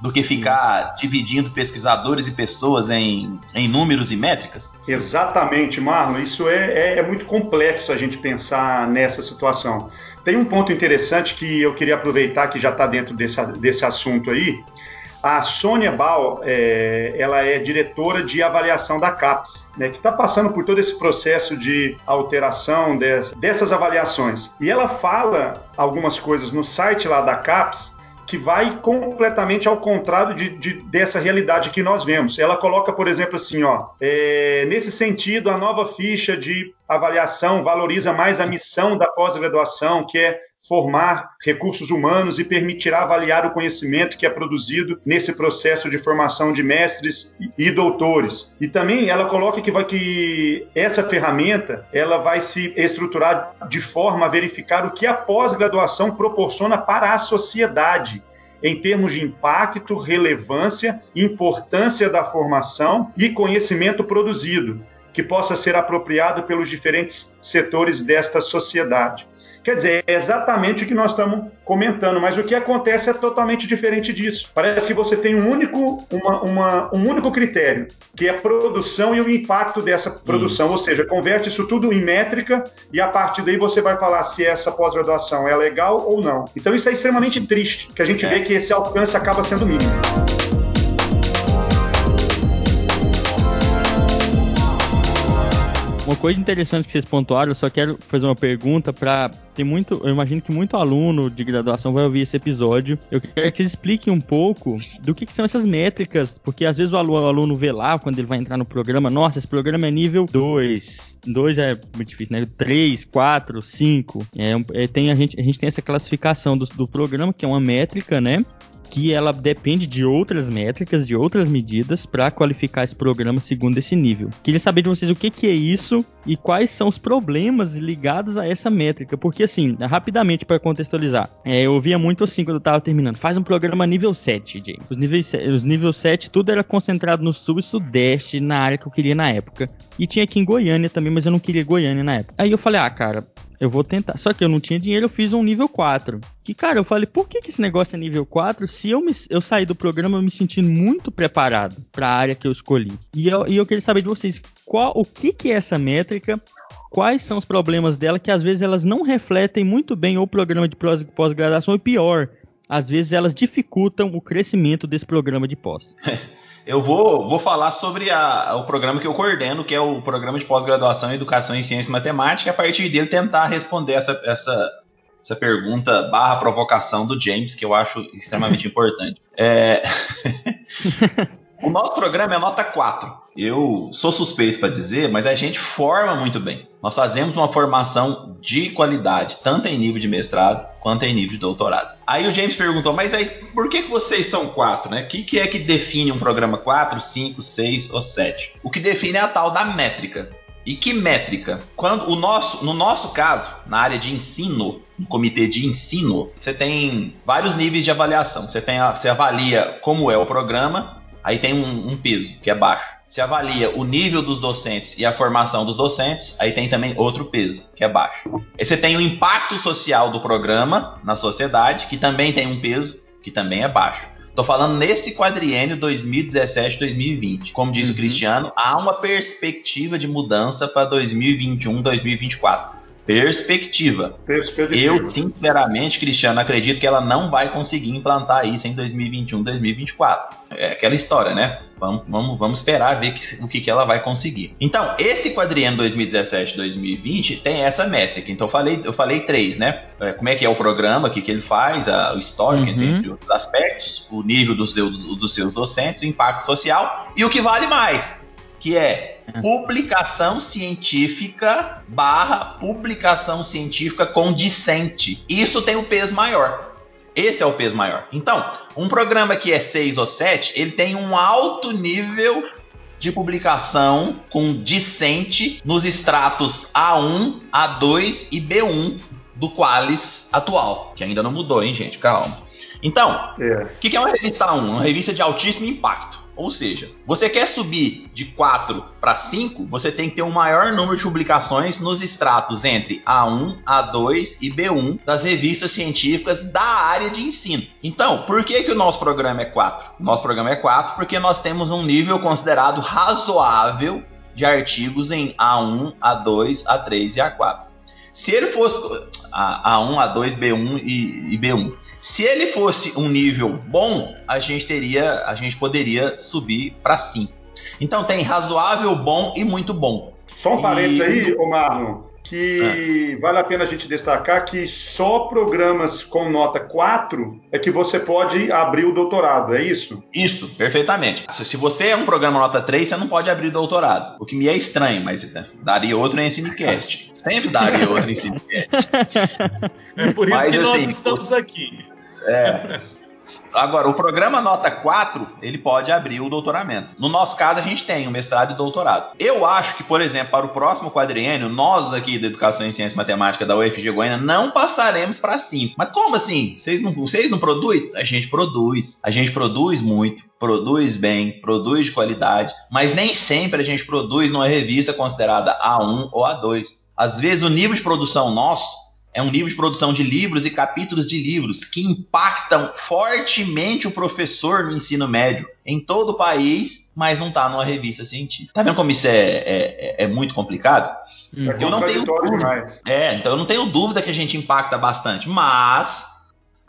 Do que ficar dividindo pesquisadores e pessoas em, em números e métricas? Exatamente, Marlon. Isso é, é, é muito complexo a gente pensar nessa situação. Tem um ponto interessante que eu queria aproveitar, que já está dentro desse, desse assunto aí. A Sônia Bal, é, ela é diretora de avaliação da CAPES, né, que está passando por todo esse processo de alteração des, dessas avaliações. E ela fala algumas coisas no site lá da CAPES que vai completamente ao contrário de, de, dessa realidade que nós vemos. Ela coloca, por exemplo, assim, ó, é, nesse sentido, a nova ficha de avaliação valoriza mais a missão da pós-graduação, que é formar recursos humanos e permitirá avaliar o conhecimento que é produzido nesse processo de formação de mestres e doutores. E também ela coloca que, vai, que essa ferramenta ela vai se estruturar de forma a verificar o que a pós-graduação proporciona para a sociedade em termos de impacto, relevância, importância da formação e conhecimento produzido, que possa ser apropriado pelos diferentes setores desta sociedade. Quer dizer, é exatamente o que nós estamos comentando, mas o que acontece é totalmente diferente disso. Parece que você tem um único, uma, uma, um único critério, que é a produção e o impacto dessa produção, hum. ou seja, converte isso tudo em métrica e a partir daí você vai falar se essa pós-graduação é legal ou não. Então isso é extremamente triste, que a gente é. vê que esse alcance acaba sendo mínimo. Uma coisa interessante que vocês pontuaram, eu só quero fazer uma pergunta para tem muito, eu imagino que muito aluno de graduação vai ouvir esse episódio. Eu quero que vocês expliquem um pouco do que, que são essas métricas, porque às vezes o aluno, o aluno, vê lá quando ele vai entrar no programa, nossa, esse programa é nível 2. 2 é muito difícil, né? 3, 4, 5. É, é, tem, a, gente, a gente tem essa classificação do, do programa, que é uma métrica, né? Que ela depende de outras métricas, de outras medidas para qualificar esse programa segundo esse nível. Queria saber de vocês o que, que é isso e quais são os problemas ligados a essa métrica, porque assim, rapidamente para contextualizar, é, eu ouvia muito assim quando eu estava terminando, faz um programa nível 7, James. Os níveis, os nível 7 tudo era concentrado no sul e sudeste, na área que eu queria na época. E tinha aqui em Goiânia também, mas eu não queria Goiânia na época. Aí eu falei, ah, cara, eu vou tentar. Só que eu não tinha dinheiro, eu fiz um nível 4. Que, cara, eu falei, por que, que esse negócio é nível 4 se eu, me, eu saí do programa me sentindo muito preparado para a área que eu escolhi? E eu, e eu queria saber de vocês, qual, o que, que é essa métrica? Quais são os problemas dela que às vezes elas não refletem muito bem o programa de pós-graduação e pior, às vezes elas dificultam o crescimento desse programa de pós. [LAUGHS] eu vou, vou falar sobre a, o programa que eu coordeno, que é o programa de pós-graduação em Educação em Ciência e Matemática, e a partir dele tentar responder essa, essa, essa pergunta barra provocação do James, que eu acho extremamente [LAUGHS] importante. É... [LAUGHS] o nosso programa é nota 4. Eu sou suspeito para dizer, mas a gente forma muito bem. Nós fazemos uma formação de qualidade, tanto em nível de mestrado quanto em nível de doutorado. Aí o James perguntou, mas aí por que, que vocês são quatro, né? O que, que é que define um programa 4, 5, 6 ou 7? O que define é a tal da métrica. E que métrica? Quando o nosso, no nosso caso, na área de ensino, no comitê de ensino, você tem vários níveis de avaliação. Você, tem você avalia como é o programa, aí tem um, um peso, que é baixo. Se avalia o nível dos docentes e a formação dos docentes, aí tem também outro peso, que é baixo. Aí você tem o impacto social do programa na sociedade, que também tem um peso, que também é baixo. Estou falando nesse quadriênio 2017-2020. Como disse uhum. o Cristiano, há uma perspectiva de mudança para 2021-2024. Perspectiva. Perspectiva. Eu, sinceramente, Cristiano, acredito que ela não vai conseguir implantar isso em 2021-2024. É aquela história, né? Vamos, vamos, vamos esperar ver que, o que, que ela vai conseguir. Então, esse quadriênio 2017-2020 tem essa métrica. Então, eu falei, eu falei três, né? É, como é que é o programa, o que, que ele faz, a, o histórico, uhum. entre outros aspectos, o nível dos, dos, dos seus docentes, o impacto social e o que vale mais, que é. Publicação científica barra publicação científica com dissente. Isso tem o um peso maior. Esse é o peso maior. Então, um programa que é 6 ou 7, ele tem um alto nível de publicação com dissente nos extratos A1, A2 e B1 do Qualis atual, que ainda não mudou, hein, gente? Calma. Então, é. o é. que, que é uma revista A1? Uma revista de altíssimo impacto. Ou seja, você quer subir de 4 para 5, você tem que ter um maior número de publicações nos extratos entre A1, A2 e B1 das revistas científicas da área de ensino. Então, por que, que o nosso programa é 4? O nosso programa é 4 porque nós temos um nível considerado razoável de artigos em A1, A2, A3 e A4. Se ele fosse a, A1, A2, B1 e, e, B1. Se ele fosse um nível bom, a gente teria, a gente poderia subir para 5. Então tem razoável, bom e muito bom. Só um parênteses aí, Marlon que é. vale a pena a gente destacar que só programas com nota 4 é que você pode abrir o doutorado, é isso? Isso, perfeitamente. Se você é um programa nota 3, você não pode abrir o doutorado. O que me é estranho, mas daria outro em Ensinecast. Sempre daria outro Ensinecast. É por isso mas, que nós assim, estamos aqui. É. Agora, o programa nota 4, ele pode abrir o doutoramento. No nosso caso, a gente tem o mestrado e doutorado. Eu acho que, por exemplo, para o próximo quadriênio, nós aqui da Educação em Ciência e Matemática da UFG Goiânia não passaremos para 5. Mas como assim? Vocês não, vocês não produzem? A gente produz. A gente produz muito, produz bem, produz de qualidade, mas nem sempre a gente produz numa revista considerada A1 ou A2. Às vezes o nível de produção nosso é um livro de produção de livros e capítulos de livros que impactam fortemente o professor no ensino médio em todo o país, mas não está numa revista científica. Tá vendo como isso é, é, é muito complicado? Hum. eu não tenho dúvida. É, então eu não tenho dúvida que a gente impacta bastante, mas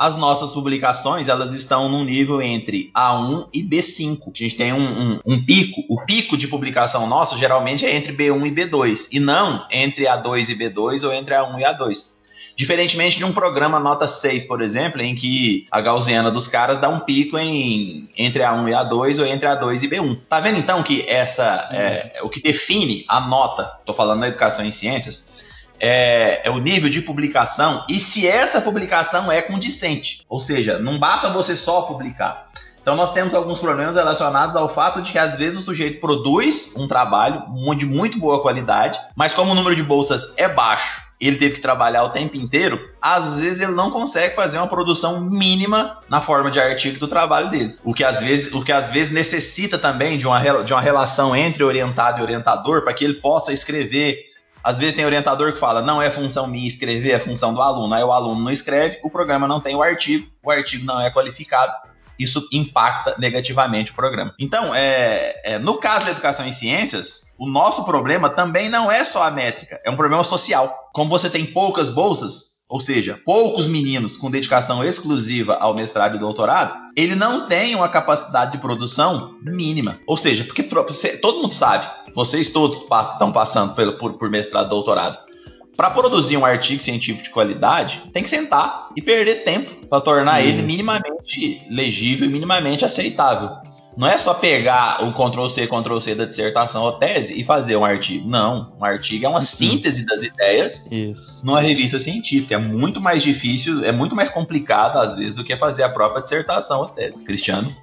as nossas publicações elas estão num nível entre A1 e B5. A gente tem um, um, um, pico. O pico de publicação nosso geralmente é entre B1 e B2 e não entre A2 e B2 ou entre A1 e A2. Diferentemente de um programa nota 6, por exemplo, em que a gaussiana dos caras dá um pico em entre A1 e A2 ou entre A2 e B1. Tá vendo então que essa é, o que define a nota, tô falando da educação em ciências, é, é, o nível de publicação e se essa publicação é condicente. Ou seja, não basta você só publicar. Então nós temos alguns problemas relacionados ao fato de que às vezes o sujeito produz um trabalho de muito boa qualidade, mas como o número de bolsas é baixo ele teve que trabalhar o tempo inteiro, às vezes ele não consegue fazer uma produção mínima na forma de artigo do trabalho dele. O que às vezes, o que às vezes necessita também de uma, de uma relação entre orientado e orientador para que ele possa escrever. Às vezes tem orientador que fala, não é função minha escrever, é função do aluno. Aí o aluno não escreve, o programa não tem o artigo, o artigo não é qualificado isso impacta negativamente o programa. Então, é, é, no caso da educação em ciências, o nosso problema também não é só a métrica, é um problema social. Como você tem poucas bolsas, ou seja, poucos meninos com dedicação exclusiva ao mestrado e doutorado, ele não tem uma capacidade de produção mínima. Ou seja, porque todo mundo sabe, vocês todos estão passando por, por, mestrado e doutorado. Para produzir um artigo científico de qualidade, tem que sentar e perder tempo para tornar ele minimamente legível e minimamente aceitável. Não é só pegar o Ctrl C, Ctrl C da dissertação ou tese e fazer um artigo. Não, um artigo é uma síntese das ideias Isso. numa revista científica. É muito mais difícil, é muito mais complicado às vezes do que fazer a própria dissertação ou tese. Cristiano?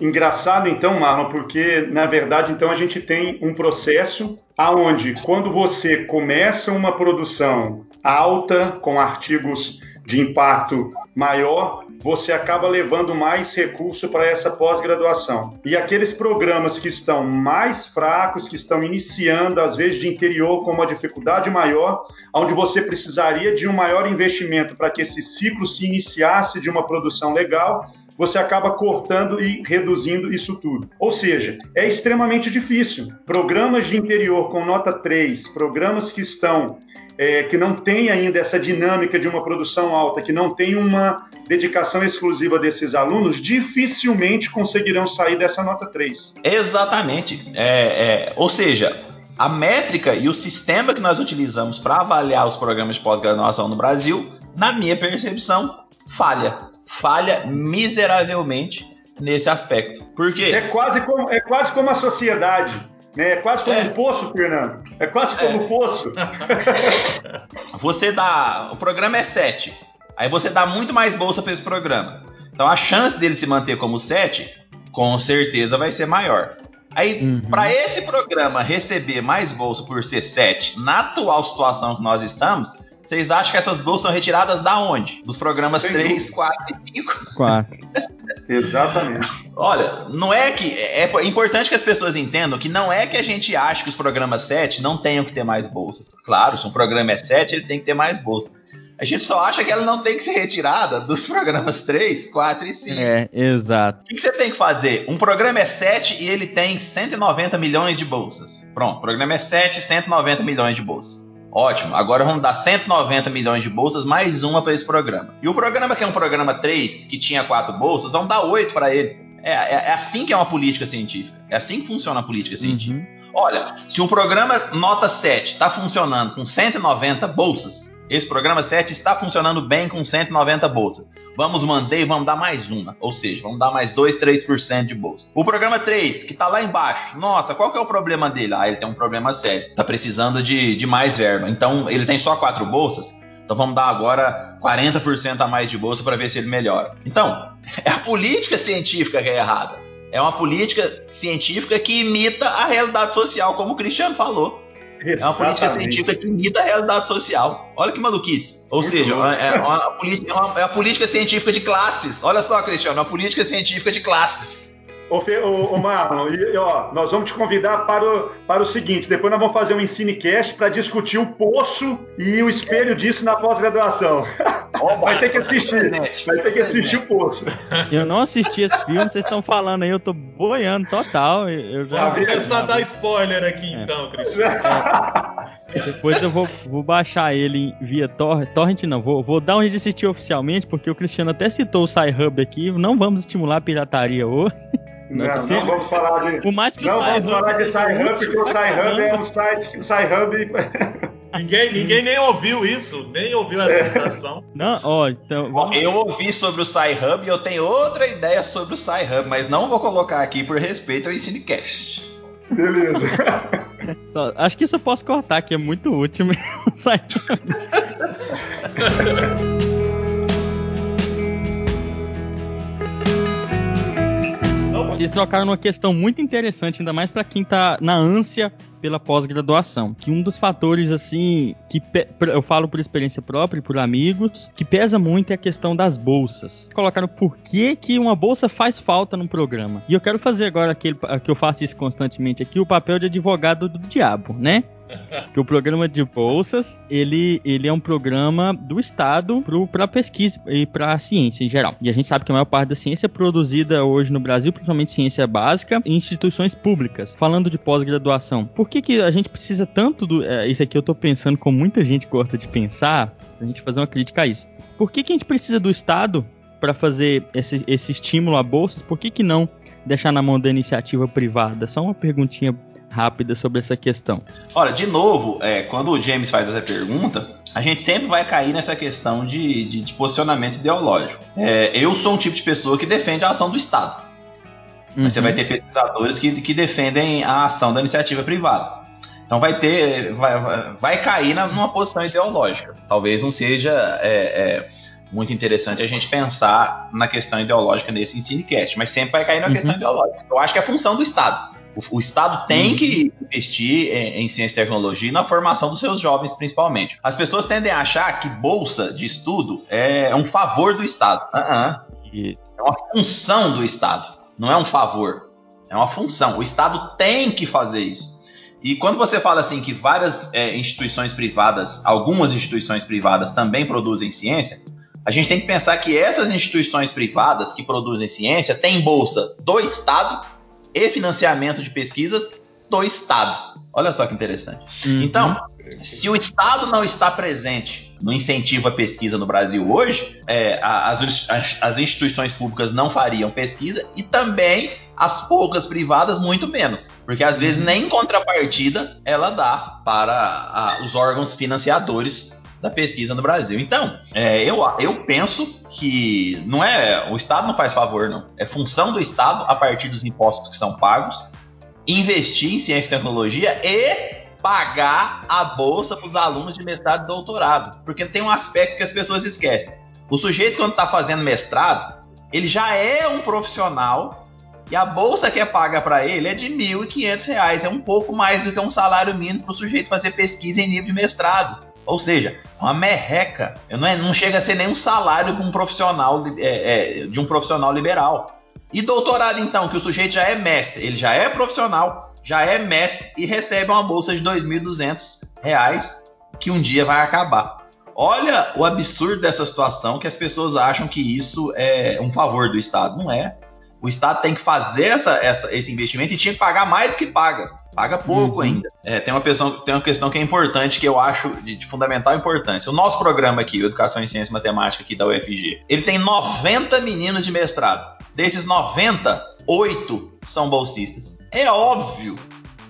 Engraçado então, Marlon, porque na verdade então a gente tem um processo aonde quando você começa uma produção alta com artigos de impacto maior, você acaba levando mais recurso para essa pós-graduação. E aqueles programas que estão mais fracos, que estão iniciando, às vezes de interior, com uma dificuldade maior, onde você precisaria de um maior investimento para que esse ciclo se iniciasse de uma produção legal, você acaba cortando e reduzindo isso tudo. Ou seja, é extremamente difícil. Programas de interior com nota 3, programas que estão é, que não tem ainda essa dinâmica de uma produção alta, que não tem uma dedicação exclusiva desses alunos, dificilmente conseguirão sair dessa nota 3. Exatamente. É, é, ou seja, a métrica e o sistema que nós utilizamos para avaliar os programas de pós-graduação no Brasil, na minha percepção, falha. Falha miseravelmente nesse aspecto. Por quê? É quase como, é quase como a sociedade né? É quase como é. um poço, Fernando. É quase como é. um poço. [LAUGHS] você dá. O programa é 7. Aí você dá muito mais bolsa para esse programa. Então a chance dele se manter como 7, com certeza vai ser maior. Aí, uhum. para esse programa receber mais bolsa por ser 7, na atual situação que nós estamos, vocês acham que essas bolsas são retiradas da onde? Dos programas Sem 3, 4 e 5? 4. [LAUGHS] Exatamente. Olha, não é que. É, é importante que as pessoas entendam que não é que a gente acha que os programas 7 não tenham que ter mais bolsas. Claro, se um programa é 7, ele tem que ter mais bolsas. A gente só acha que ela não tem que ser retirada dos [LAUGHS] programas 3, 4 e 5. É, exato. O que você tem que fazer? Um programa é 7 e ele tem 190 milhões de bolsas. Pronto, o programa é 7, 190 milhões de bolsas. Ótimo, agora vamos dar 190 milhões de bolsas, mais uma para esse programa. E o programa que é um programa 3, que tinha quatro bolsas, vamos dar oito para ele. É, é, é, assim que é uma política científica. É assim que funciona a política científica. Uhum. Olha, se o programa nota 7 está funcionando com 190 bolsas, esse programa 7 está funcionando bem com 190 bolsas. Vamos manter e vamos dar mais uma. Ou seja, vamos dar mais 2, 3% de bolsa. O programa 3, que está lá embaixo. Nossa, qual que é o problema dele? Ah, ele tem um problema sério. Está precisando de, de mais verba. Então, ele tem só quatro bolsas. Então vamos dar agora 40% a mais de bolsa para ver se ele melhora. Então, [LAUGHS] é a política científica que é errada. É uma política científica que imita a realidade social, como o Cristiano falou. É uma política científica que imita a realidade social. Olha que maluquice. Ou Muito seja, é uma, é, uma política, é, uma, é uma política científica de classes. Olha só, Cristiano, uma política científica de classes. Ô, Fe, ô, ô Marlon, e, ó, nós vamos te convidar para o, para o seguinte: depois nós vamos fazer um Ensinecast para discutir o poço e o espelho disso na pós-graduação. [LAUGHS] vai ter que assistir, vai ter que assistir o poço. Eu não assisti esse filme, vocês estão falando aí, eu tô boiando total. Eu já Vou começar a dar spoiler aqui é. então, Cristiano. [LAUGHS] É. Depois eu vou, vou baixar ele via Tor Torrent, não, vou, vou dar um de assistir oficialmente, porque o Cristiano até citou o Sci-Hub aqui, não vamos estimular a pirataria hoje. Não, não, não vamos falar de. O mais que não vamos falar de SciHub, porque o SciHub é um site que o SciHub. [LAUGHS] Ninguém, ninguém nem ouviu isso, nem ouviu essa é. citação. [LAUGHS] Não, ó, então. Vamos... Eu ouvi sobre o SciHub e eu tenho outra ideia sobre o SciHub, mas não vou colocar aqui por respeito ao Ensinecast. Beleza. [LAUGHS] acho que isso eu posso cortar, que é muito útil mesmo. Vocês trocaram uma questão muito interessante, ainda mais para quem tá na ânsia pela pós-graduação. Que um dos fatores, assim, que eu falo por experiência própria e por amigos, que pesa muito é a questão das bolsas. Colocaram por que, que uma bolsa faz falta num programa. E eu quero fazer agora aquele que eu faço isso constantemente aqui, o papel de advogado do diabo, né? Que o programa de bolsas, ele, ele é um programa do Estado para pesquisa e para ciência em geral. E a gente sabe que a maior parte da ciência é produzida hoje no Brasil, principalmente ciência básica, em instituições públicas. Falando de pós-graduação, por que, que a gente precisa tanto do... É, isso aqui eu estou pensando como muita gente gosta de pensar, a gente fazer uma crítica a isso. Por que, que a gente precisa do Estado para fazer esse, esse estímulo a bolsas? Por que, que não deixar na mão da iniciativa privada? Só uma perguntinha rápida sobre essa questão. Olha, de novo, é, quando o James faz essa pergunta, a gente sempre vai cair nessa questão de, de, de posicionamento ideológico. É, eu sou um tipo de pessoa que defende a ação do Estado. Uhum. Você vai ter pesquisadores que, que defendem a ação da iniciativa privada. Então vai ter, vai, vai cair na, numa posição ideológica. Talvez não seja é, é, muito interessante a gente pensar na questão ideológica nesse EnsineCast, mas sempre vai cair na uhum. questão ideológica. Eu acho que é função do Estado. O, o Estado tem uhum. que investir em, em, ciência e tecnologia e na formação dos seus jovens, principalmente. As pessoas tendem a achar que bolsa de estudo é um favor do Estado. Uh -uh. É uma função do Estado, não é um favor. É uma função. O Estado tem que fazer isso. E quando você fala assim que várias é, instituições privadas, algumas instituições privadas também produzem ciência, a gente tem que pensar que essas instituições privadas que produzem ciência têm bolsa do Estado e financiamento de pesquisas do Estado. Olha só que interessante. Uhum. Então, se o Estado não está presente no incentivo à pesquisa no Brasil hoje, é, as, as, as, instituições públicas não fariam pesquisa e também as poucas privadas muito menos, porque às vezes uhum. nem contrapartida ela dá para a, os órgãos financiadores da pesquisa no Brasil. Então, é, eu, eu penso que não é o Estado não faz favor, não. É função do Estado, a partir dos impostos que são pagos, investir em ciência e tecnologia e pagar a bolsa para os alunos de mestrado e doutorado. Porque tem um aspecto que as pessoas esquecem. O sujeito, quando está fazendo mestrado, ele já é um profissional e a bolsa que é paga para ele é de R$ 1.500. É um pouco mais do que um salário mínimo para o sujeito fazer pesquisa em nível de mestrado. Ou seja, uma merreca. Não, é, não chega a ser nenhum salário de um profissional, é, é, de um profissional liberal. E doutorado, então, que o sujeito já é mestre, ele já é profissional, já é mestre e recebe uma bolsa de R$ 2.200 que um dia vai acabar. Olha o absurdo dessa situação que as pessoas acham que isso é um favor do Estado. Não é. O Estado tem que fazer essa, essa, esse investimento e tinha que pagar mais do que paga. Paga pouco uhum. ainda. É, tem, uma questão, tem uma questão que é importante, que eu acho de, de, fundamental importância. O nosso programa aqui, Educação em Ciência e Matemática aqui da UFG, ele tem 90 meninos de mestrado. Desses 90, 8 são bolsistas. É óbvio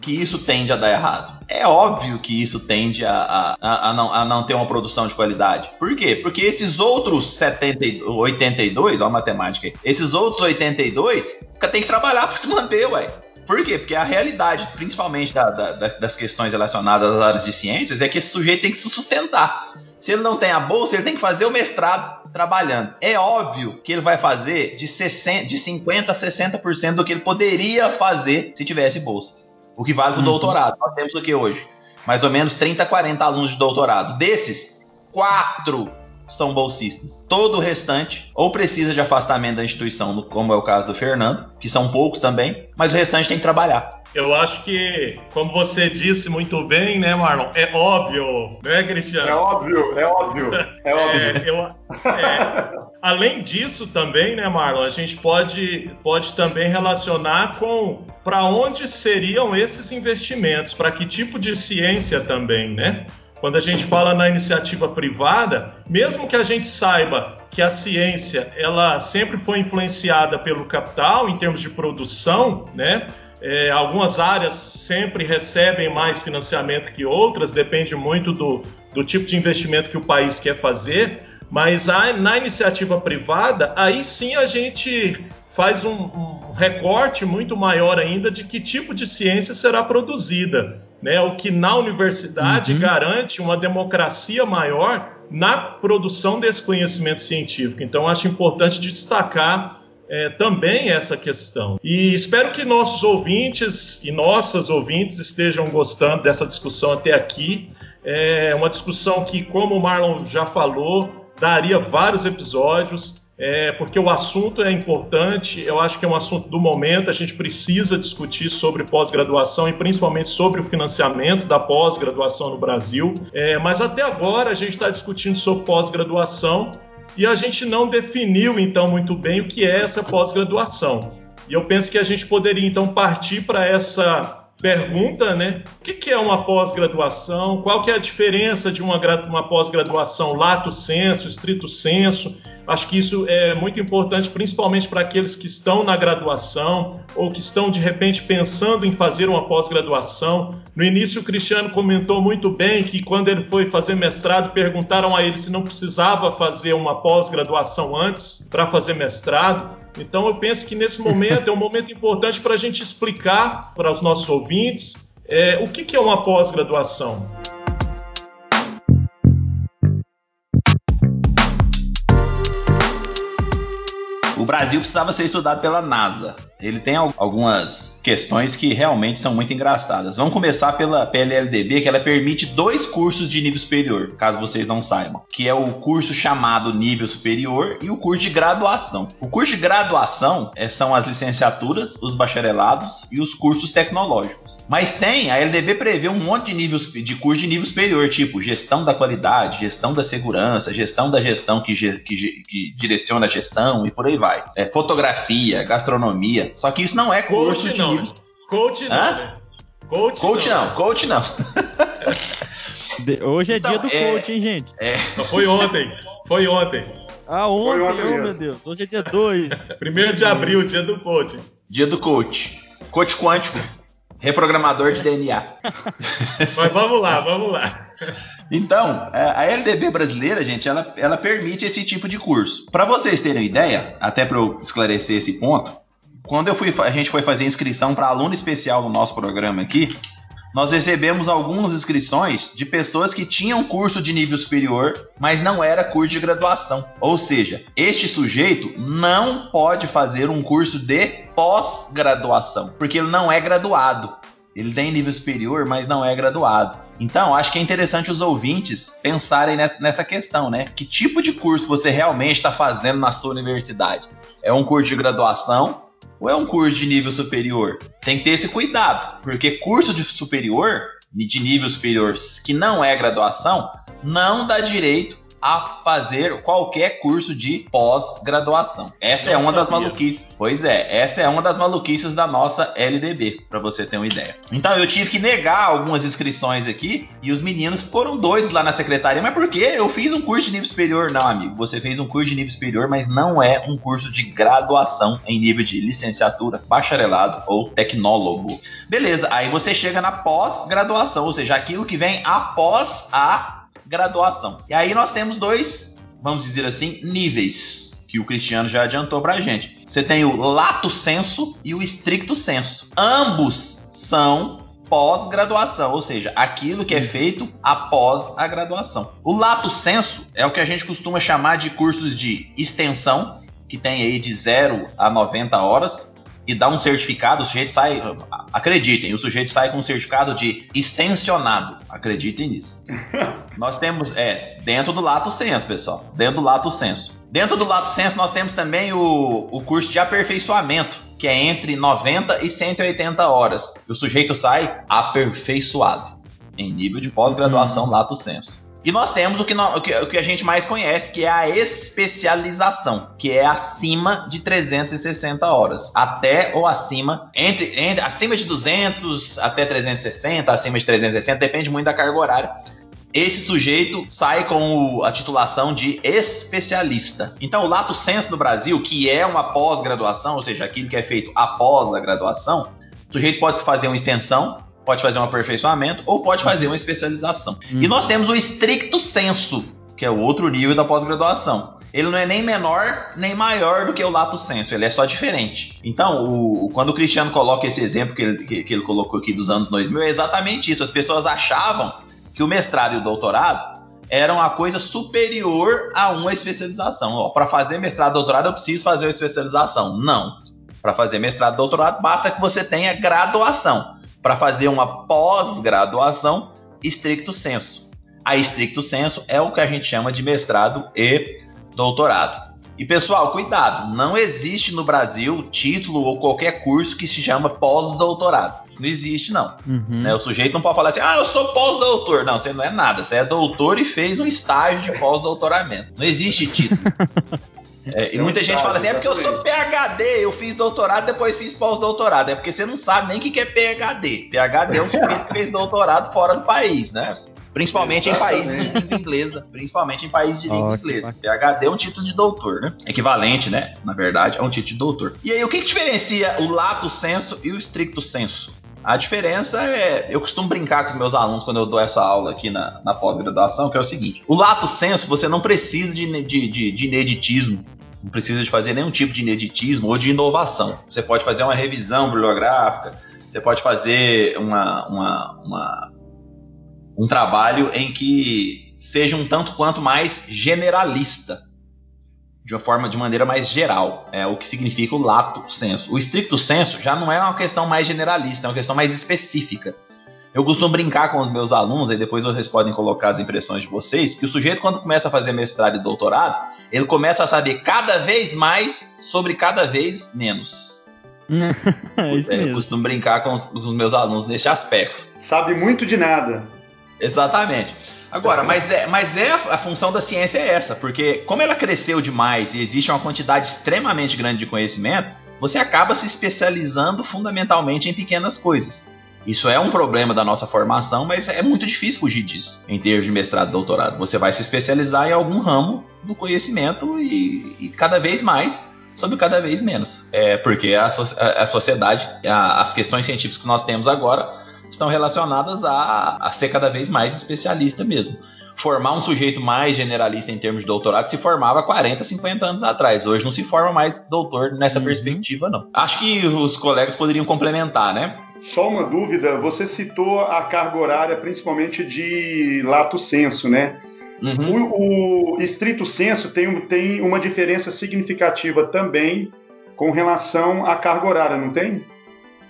que isso tende a dar errado. É óbvio que isso tende a, a, a, não, a não ter uma produção de qualidade. Por quê? Porque esses outros 70, 82, ó a matemática aí, esses outros 82 tem que trabalhar [LAUGHS] para se manter, ué. Por quê? Porque a realidade, principalmente da, da, das questões relacionadas às áreas de ciências, é que esse sujeito tem que se sustentar. Se ele não tem a bolsa, ele tem que fazer o mestrado trabalhando. É óbvio que ele vai fazer de, 60, de 50% a 60% do que ele poderia fazer se tivesse bolsa. O que vale para o uhum. doutorado. Nós temos o que hoje? Mais ou menos 30, 40 alunos de doutorado. Desses, quatro são bolsistas. Todo o restante ou precisa de afastamento da instituição, como é o caso do Fernando, que são poucos também, mas o restante tem que trabalhar. Eu acho que, como você disse muito bem, né, Marlon? É óbvio, né, Cristiano? É óbvio, é óbvio, é óbvio. É, eu, é, além disso, também, né, Marlon? A gente pode, pode também relacionar com para onde seriam esses investimentos, para que tipo de ciência também, né? Quando a gente fala na iniciativa privada, mesmo que a gente saiba que a ciência ela sempre foi influenciada pelo capital em termos de produção, né? É, algumas áreas sempre recebem mais financiamento que outras, depende muito do, do tipo de investimento que o país quer fazer. Mas a, na iniciativa privada, aí sim a gente faz um, um, recorte muito maior ainda de que tipo de ciência será produzida né, o que na universidade uhum. garante uma democracia maior na produção desse conhecimento científico. Então, acho importante destacar é, também essa questão. E espero que nossos ouvintes e nossas ouvintes estejam gostando dessa discussão até aqui. É uma discussão que, como o Marlon já falou, daria vários episódios. é, porque o assunto é importante, eu acho que é um assunto do momento, a gente precisa discutir sobre pós-graduação e principalmente sobre o financiamento da pós-graduação no Brasil. É, mas até agora a gente está discutindo sobre pós-graduação e a gente não definiu então muito bem o que é essa pós-graduação. E eu penso que a gente poderia então partir para essa pergunta, né? O que, é uma pós-graduação? Qual que é a diferença de uma, uma pós-graduação lato senso, estrito senso? Acho que isso é muito importante, principalmente para aqueles que estão na graduação ou que estão de repente pensando em fazer uma pós-graduação. No início, o Cristiano comentou muito bem que quando ele foi fazer mestrado, perguntaram a ele se não precisava fazer uma pós-graduação antes para fazer mestrado. Então, eu penso que nesse momento é um momento importante para a gente explicar para os nossos ouvintes é, o que, que é uma pós-graduação. O Brasil precisava ser estudado pela NASA. Ele tem algumas questões que realmente são muito engraçadas. Vamos começar pela PLLDB, que ela permite dois cursos de nível superior, caso vocês não saibam, que é o curso chamado nível superior e o curso de graduação. O curso de graduação é, são as licenciaturas, os bacharelados e os cursos tecnológicos. Mas tem, a LDB prevê um monte de níveis de curso de nível superior, tipo gestão da qualidade, gestão da segurança, gestão da gestão que, que, que direciona a gestão e por aí vai. É, fotografia, gastronomia. Só que isso não é curso coach de não. nível. Coach não, né? Coach, coach não. não, coach não. Hoje é então, dia do é, coach, hein, gente? É. Foi ontem. Foi ontem. Ah, ontem, Foi ontem oh, meu Deus. Hoje é dia 2. [LAUGHS] Primeiro de abril, dia do coach. Dia do coach. Coach quântico. Reprogramador de DNA. [LAUGHS] Mas vamos lá, vamos lá. Então, a LDB brasileira, gente, ela, ela permite esse tipo de curso. Para vocês terem ideia, até para eu esclarecer esse ponto, quando eu fui, a gente foi fazer inscrição para aluno especial no nosso programa aqui, nós recebemos algumas inscrições de pessoas que tinham curso de nível superior, mas não era curso de graduação. Ou seja, este sujeito não pode fazer um curso de pós-graduação, porque ele não é graduado. Ele tem nível superior, mas não é graduado. Então, acho que é interessante os ouvintes pensarem nessa questão, né? Que tipo de curso você realmente está fazendo na sua universidade? É um curso de graduação ou é um curso de nível superior? Tem que ter esse cuidado, porque curso de superior, de nível superior, que não é graduação, não dá direito a fazer qualquer curso de pós-graduação. Essa é uma das maluquices. Pois é, essa é uma das maluquices da nossa LDB, para você ter uma ideia. Então eu tive que negar algumas inscrições aqui e os meninos foram doidos lá na secretaria, mas por quê? Eu fiz um curso de nível superior. Não, amigo, você fez um curso de nível superior, mas não é um curso de graduação em nível de licenciatura, bacharelado ou tecnólogo. Beleza, aí você chega na pós-graduação, ou seja, aquilo que vem após a graduação. E aí nós temos dois, vamos dizer assim, níveis que o Cristiano já adiantou pra gente. Você tem o lato senso e o estricto senso. Ambos são pós-graduação, ou seja, aquilo que é feito após a graduação. O lato senso é o que a gente costuma chamar de cursos de extensão, que tem aí de 0 a 90 horas, e dá um certificado, o sujeito sai. Acreditem, o sujeito sai com um certificado de extensionado. Acreditem nisso. [LAUGHS] nós temos, é, dentro do Lato Senso, pessoal. Dentro do Lato Senso. Dentro do Lato Senso, nós temos também o, o curso de aperfeiçoamento, que é entre 90 e 180 horas. O sujeito sai aperfeiçoado, em nível de pós-graduação hum. Lato Senso. E nós temos o que, o, que, o que, a gente mais conhece, que é a especialização, que é acima de 360 horas, até ou acima, entre, entre acima de 200 até 360, acima de 360, depende muito da carga horária. Esse sujeito sai com a titulação de especialista. Então, o lato senso no Brasil, que é uma pós-graduação, ou seja, aquilo que é feito após a graduação, o sujeito pode fazer uma extensão, pode fazer um aperfeiçoamento ou pode fazer uma especialização. Uhum. E nós temos o estricto senso, que é o outro nível da pós-graduação. Ele não é nem menor nem maior do que o lato senso, ele é só diferente. Então, o, quando o Cristiano coloca esse exemplo que ele, que, que ele colocou aqui dos anos 2000, é exatamente isso. As pessoas achavam que o mestrado e o doutorado eram a coisa superior a uma especialização. Para fazer mestrado e doutorado, eu preciso fazer uma especialização. Não. Para fazer mestrado e doutorado, basta que você tenha graduação para fazer uma pós-graduação estricto senso. A estricto senso é o que a gente chama de mestrado e doutorado. E pessoal, cuidado, não existe no Brasil título ou qualquer curso que se chama pós-doutorado. Não existe, não. Uhum. Né? O sujeito não pode falar assim, ah, eu sou pós-doutor. Não, você não é nada. Você é doutor e fez um estágio de pós-doutoramento. Não existe título. [LAUGHS] É, e muita gente fala assim, é porque eu sou PHD, eu fiz doutorado, depois fiz pós-doutorado. É porque você não sabe nem o que é PHD. PHD é um sujeito que fez doutorado fora do país, né? Principalmente Exatamente. em países de língua inglesa. Principalmente em países de língua oh, inglesa. PHD é um título de doutor, né? Equivalente, né? Na verdade, a um título de doutor. E aí, o que, que diferencia o lato senso e o estricto senso? A diferença é, eu costumo brincar com os meus alunos quando eu dou essa aula aqui na, na pós-graduação, que é o seguinte: o lato senso você não precisa de, de, de, de ineditismo, não precisa de fazer nenhum tipo de ineditismo ou de inovação. Você pode fazer uma revisão bibliográfica, você pode fazer uma, uma, uma um trabalho em que seja um tanto quanto mais generalista, de uma forma, de maneira mais geral, é o que significa o lato senso. O estricto senso já não é uma questão mais generalista, é uma questão mais específica. Eu costumo brincar com os meus alunos, e depois vocês podem colocar as impressões de vocês, que o sujeito, quando começa a fazer mestrado e doutorado, ele começa a saber cada vez mais sobre cada vez menos. [LAUGHS] é isso é, eu costumo brincar com os, com os meus alunos nesse aspecto. Sabe muito de nada. Exatamente. Agora, mas é, mas é a, função da ciência é essa, porque como ela cresceu demais e existe uma quantidade extremamente grande de conhecimento, você acaba se especializando fundamentalmente em pequenas coisas. Isso é um problema da nossa formação, mas é muito difícil fugir disso em termos de mestrado e doutorado. Você vai se especializar em algum ramo do conhecimento e, e cada vez mais sobre cada vez menos. É porque a, a, a sociedade, a, as questões científicas que nós temos agora estão relacionadas a, a ser cada vez mais especialista mesmo formar um sujeito mais generalista em termos de doutorado se formava 40, 50 anos atrás. Hoje não se forma mais doutor nessa uhum. perspectiva, não. Acho que os colegas poderiam complementar, né? Só uma dúvida, você citou a carga horária principalmente de lato senso, né? Uhum. O, o, estrito senso tem, tem uma diferença significativa também com relação à carga horária, não tem?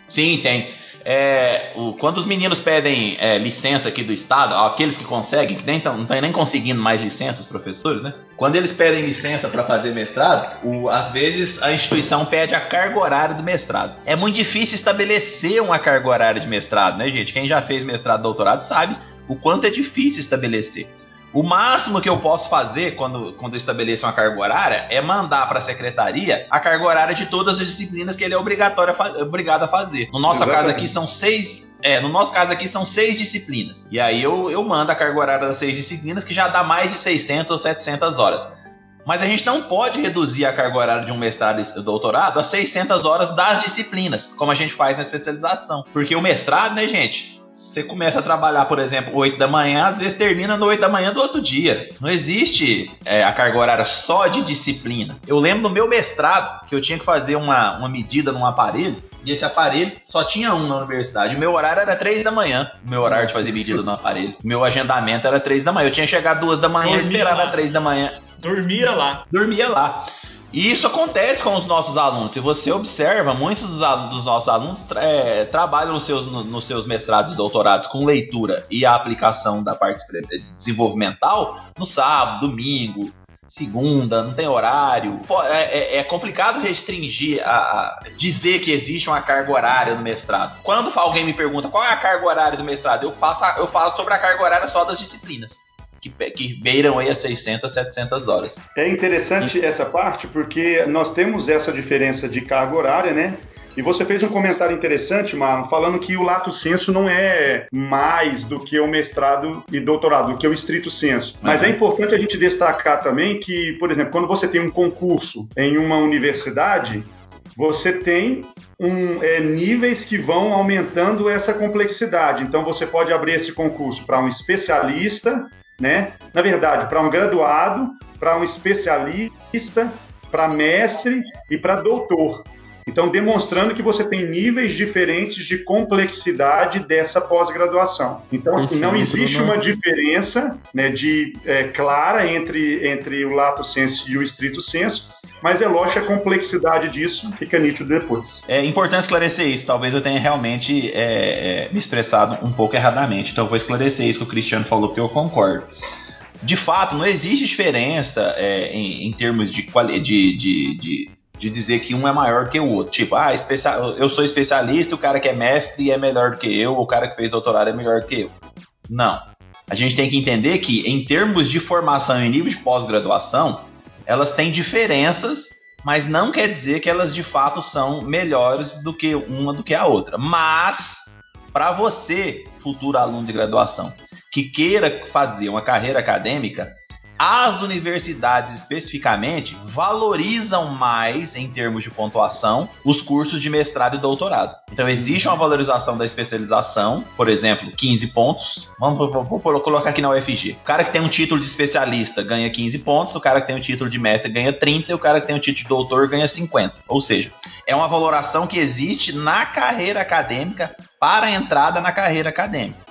Sim, tem é, o, quando os meninos pedem é, licença aqui do Estado, aqueles que conseguem, que nem estão nem conseguindo mais licença, os professores, né? Quando eles pedem licença para fazer mestrado, o, às vezes a instituição pede a carga horária do mestrado. É muito difícil estabelecer uma carga horária de mestrado, né, gente? Quem já fez mestrado doutorado sabe o quanto é difícil estabelecer. O máximo que eu posso fazer quando, quando eu estabeleço uma carga horária é mandar para a secretaria a carga horária de todas as disciplinas que ele é obrigatório a obrigado a fazer. No nosso Exatamente. caso aqui são seis. É, no nosso caso aqui são seis disciplinas. E aí eu, eu mando a carga horária das seis disciplinas, que já dá mais de 600 ou 700 horas. Mas a gente não pode reduzir a carga horária de um mestrado e doutorado a 600 horas das disciplinas, como a gente faz na especialização. Porque o mestrado, né, gente, você começa a trabalhar, por exemplo, 8 da manhã, às vezes termina no 8 da manhã do outro dia. Não existe é, a carga horária só de disciplina. Eu lembro no meu mestrado que eu tinha que fazer uma, uma medida num aparelho, e esse aparelho só tinha um na universidade. O meu horário era 3 da manhã, o meu horário de fazer medida no aparelho. O meu agendamento era 3 da manhã. Eu tinha que chegar 2 da manhã e esperar às 3 da manhã. Dormia lá. Dormia lá. E isso acontece com os nossos alunos. Se você observa, muitos dos, dos nossos alunos é, trabalham nos seus, no, nos seus mestrados e doutorados com leitura e a aplicação da parte desenvolvimental no sábado, domingo, segunda, não tem horário. É, é, é complicado restringir, a, a, dizer que existe uma carga horária no mestrado. Quando alguém me pergunta qual é a carga horária do mestrado, eu, faço, eu falo sobre a carga horária só das disciplinas que, que beiram aí as 600, 700 horas. É interessante e... essa parte porque nós temos essa diferença de carga horária, né? E você fez um comentário interessante, Marlon, falando que o lato senso não é mais do que o mestrado e doutorado, do que o estrito senso. Mas é importante a gente destacar também que, por exemplo, quando você tem um concurso em uma universidade, você tem um, é, níveis que vão aumentando essa complexidade. Então, você pode abrir esse concurso para um especialista, né? Na verdade, para um graduado, para um especialista, para mestre e para doutor. Então, demonstrando que você tem níveis diferentes de complexidade dessa pós-graduação. Então, Perfeito, não existe uma diferença né, de, é, clara entre, entre o lato senso e o estrito senso, mas é lógico a complexidade disso fica nítido depois. É importante esclarecer isso. Talvez eu tenha realmente é, é, me expressado um pouco erradamente. Então, eu vou esclarecer isso que o Cristiano falou, porque eu concordo. de fato, não existe diferença é, em, em, termos de, de, de, de, de dizer que um é maior que o outro. Tipo, ah, eu sou especialista, o cara que é mestre é melhor do que eu, o cara que fez doutorado é melhor do que eu. Não. A gente tem que entender que, em termos de formação e nível de pós-graduação, elas têm diferenças, mas não quer dizer que elas de fato são melhores do que uma do que a outra. Mas, para você, futuro aluno de graduação, que queira fazer uma carreira acadêmica, as universidades especificamente valorizam mais, em termos de pontuação, os cursos de mestrado e doutorado. Então existe uma valorização da especialização, por exemplo, 15 pontos. Vamos vou, vou, colocar aqui na UFG. O cara que tem um título de especialista ganha 15 pontos, o cara que tem um título de mestre ganha 30 e o cara que tem um título de doutor ganha 50. Ou seja, é uma valoração que existe na carreira acadêmica para a entrada na carreira acadêmica.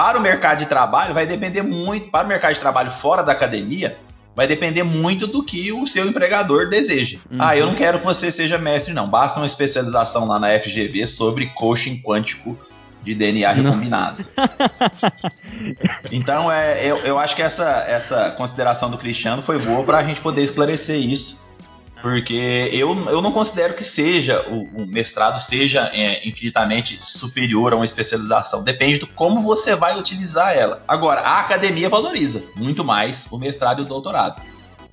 Para o mercado de trabalho, vai depender muito. Para o mercado de trabalho fora da academia, vai depender muito do que o seu empregador deseja. Uhum. Ah, eu não quero que você seja mestre, não. Basta uma especialização lá na FGV sobre coaching quântico de DNA recombinado. [LAUGHS] então, é, eu, eu acho que essa, essa consideração do Cristiano foi boa para a gente poder esclarecer isso porque eu, eu não considero que seja o, o mestrado seja é, infinitamente superior a uma especialização. Depende do como você vai utilizar ela. Agora, a academia valoriza muito mais o mestrado e o doutorado.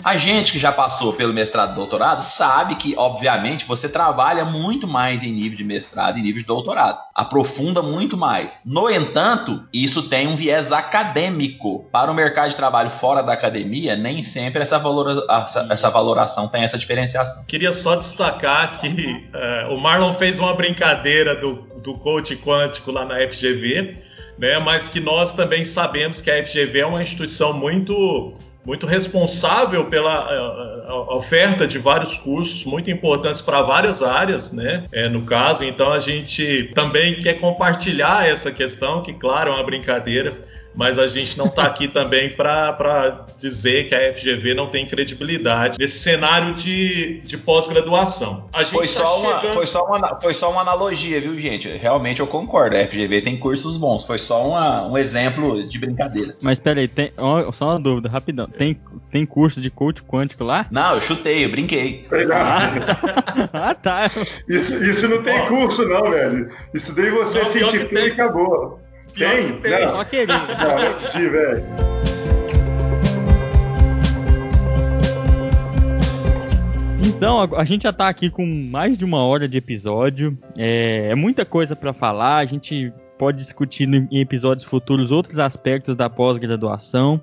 A gente que já passou pelo mestrado e doutorado sabe que, obviamente, você trabalha muito mais em nível de mestrado e nível de doutorado. Aprofunda muito mais. No entanto, isso tem um viés acadêmico. Para o mercado de trabalho fora da academia, nem sempre essa, valora essa, essa valoração tem essa diferenciação. Queria só destacar que uh, o Marlon fez uma brincadeira do, do coach quântico lá na FGV, né, mas que nós também sabemos que a FGV é uma instituição muito muito responsável pela uh, oferta de vários cursos muito importantes para várias áreas, né? É, no caso, então a gente também quer compartilhar essa questão, que claro é uma brincadeira, mas a gente não está aqui também para dizer que a FGV não tem credibilidade nesse cenário de, de pós-graduação. Foi, tá só chegando... foi, só uma, foi só uma analogia, viu, gente? Realmente eu concordo, a FGV tem cursos bons, foi só uma, um exemplo de brincadeira. Mas peraí, tem, só uma dúvida, rapidão. Tem, tem curso de coach quântico lá? Não, eu chutei, eu brinquei. Ah, [LAUGHS] ah tá. Isso, isso não tem curso, não, velho. Isso daí você não, sentir e acabou. Tem? tem. Não. Só queria. Não, é possível, velho. Então, a gente já tá aqui com mais de uma hora de episódio. É, é muita coisa para falar. A gente pode discutir em episódios futuros outros aspectos da pós-graduação.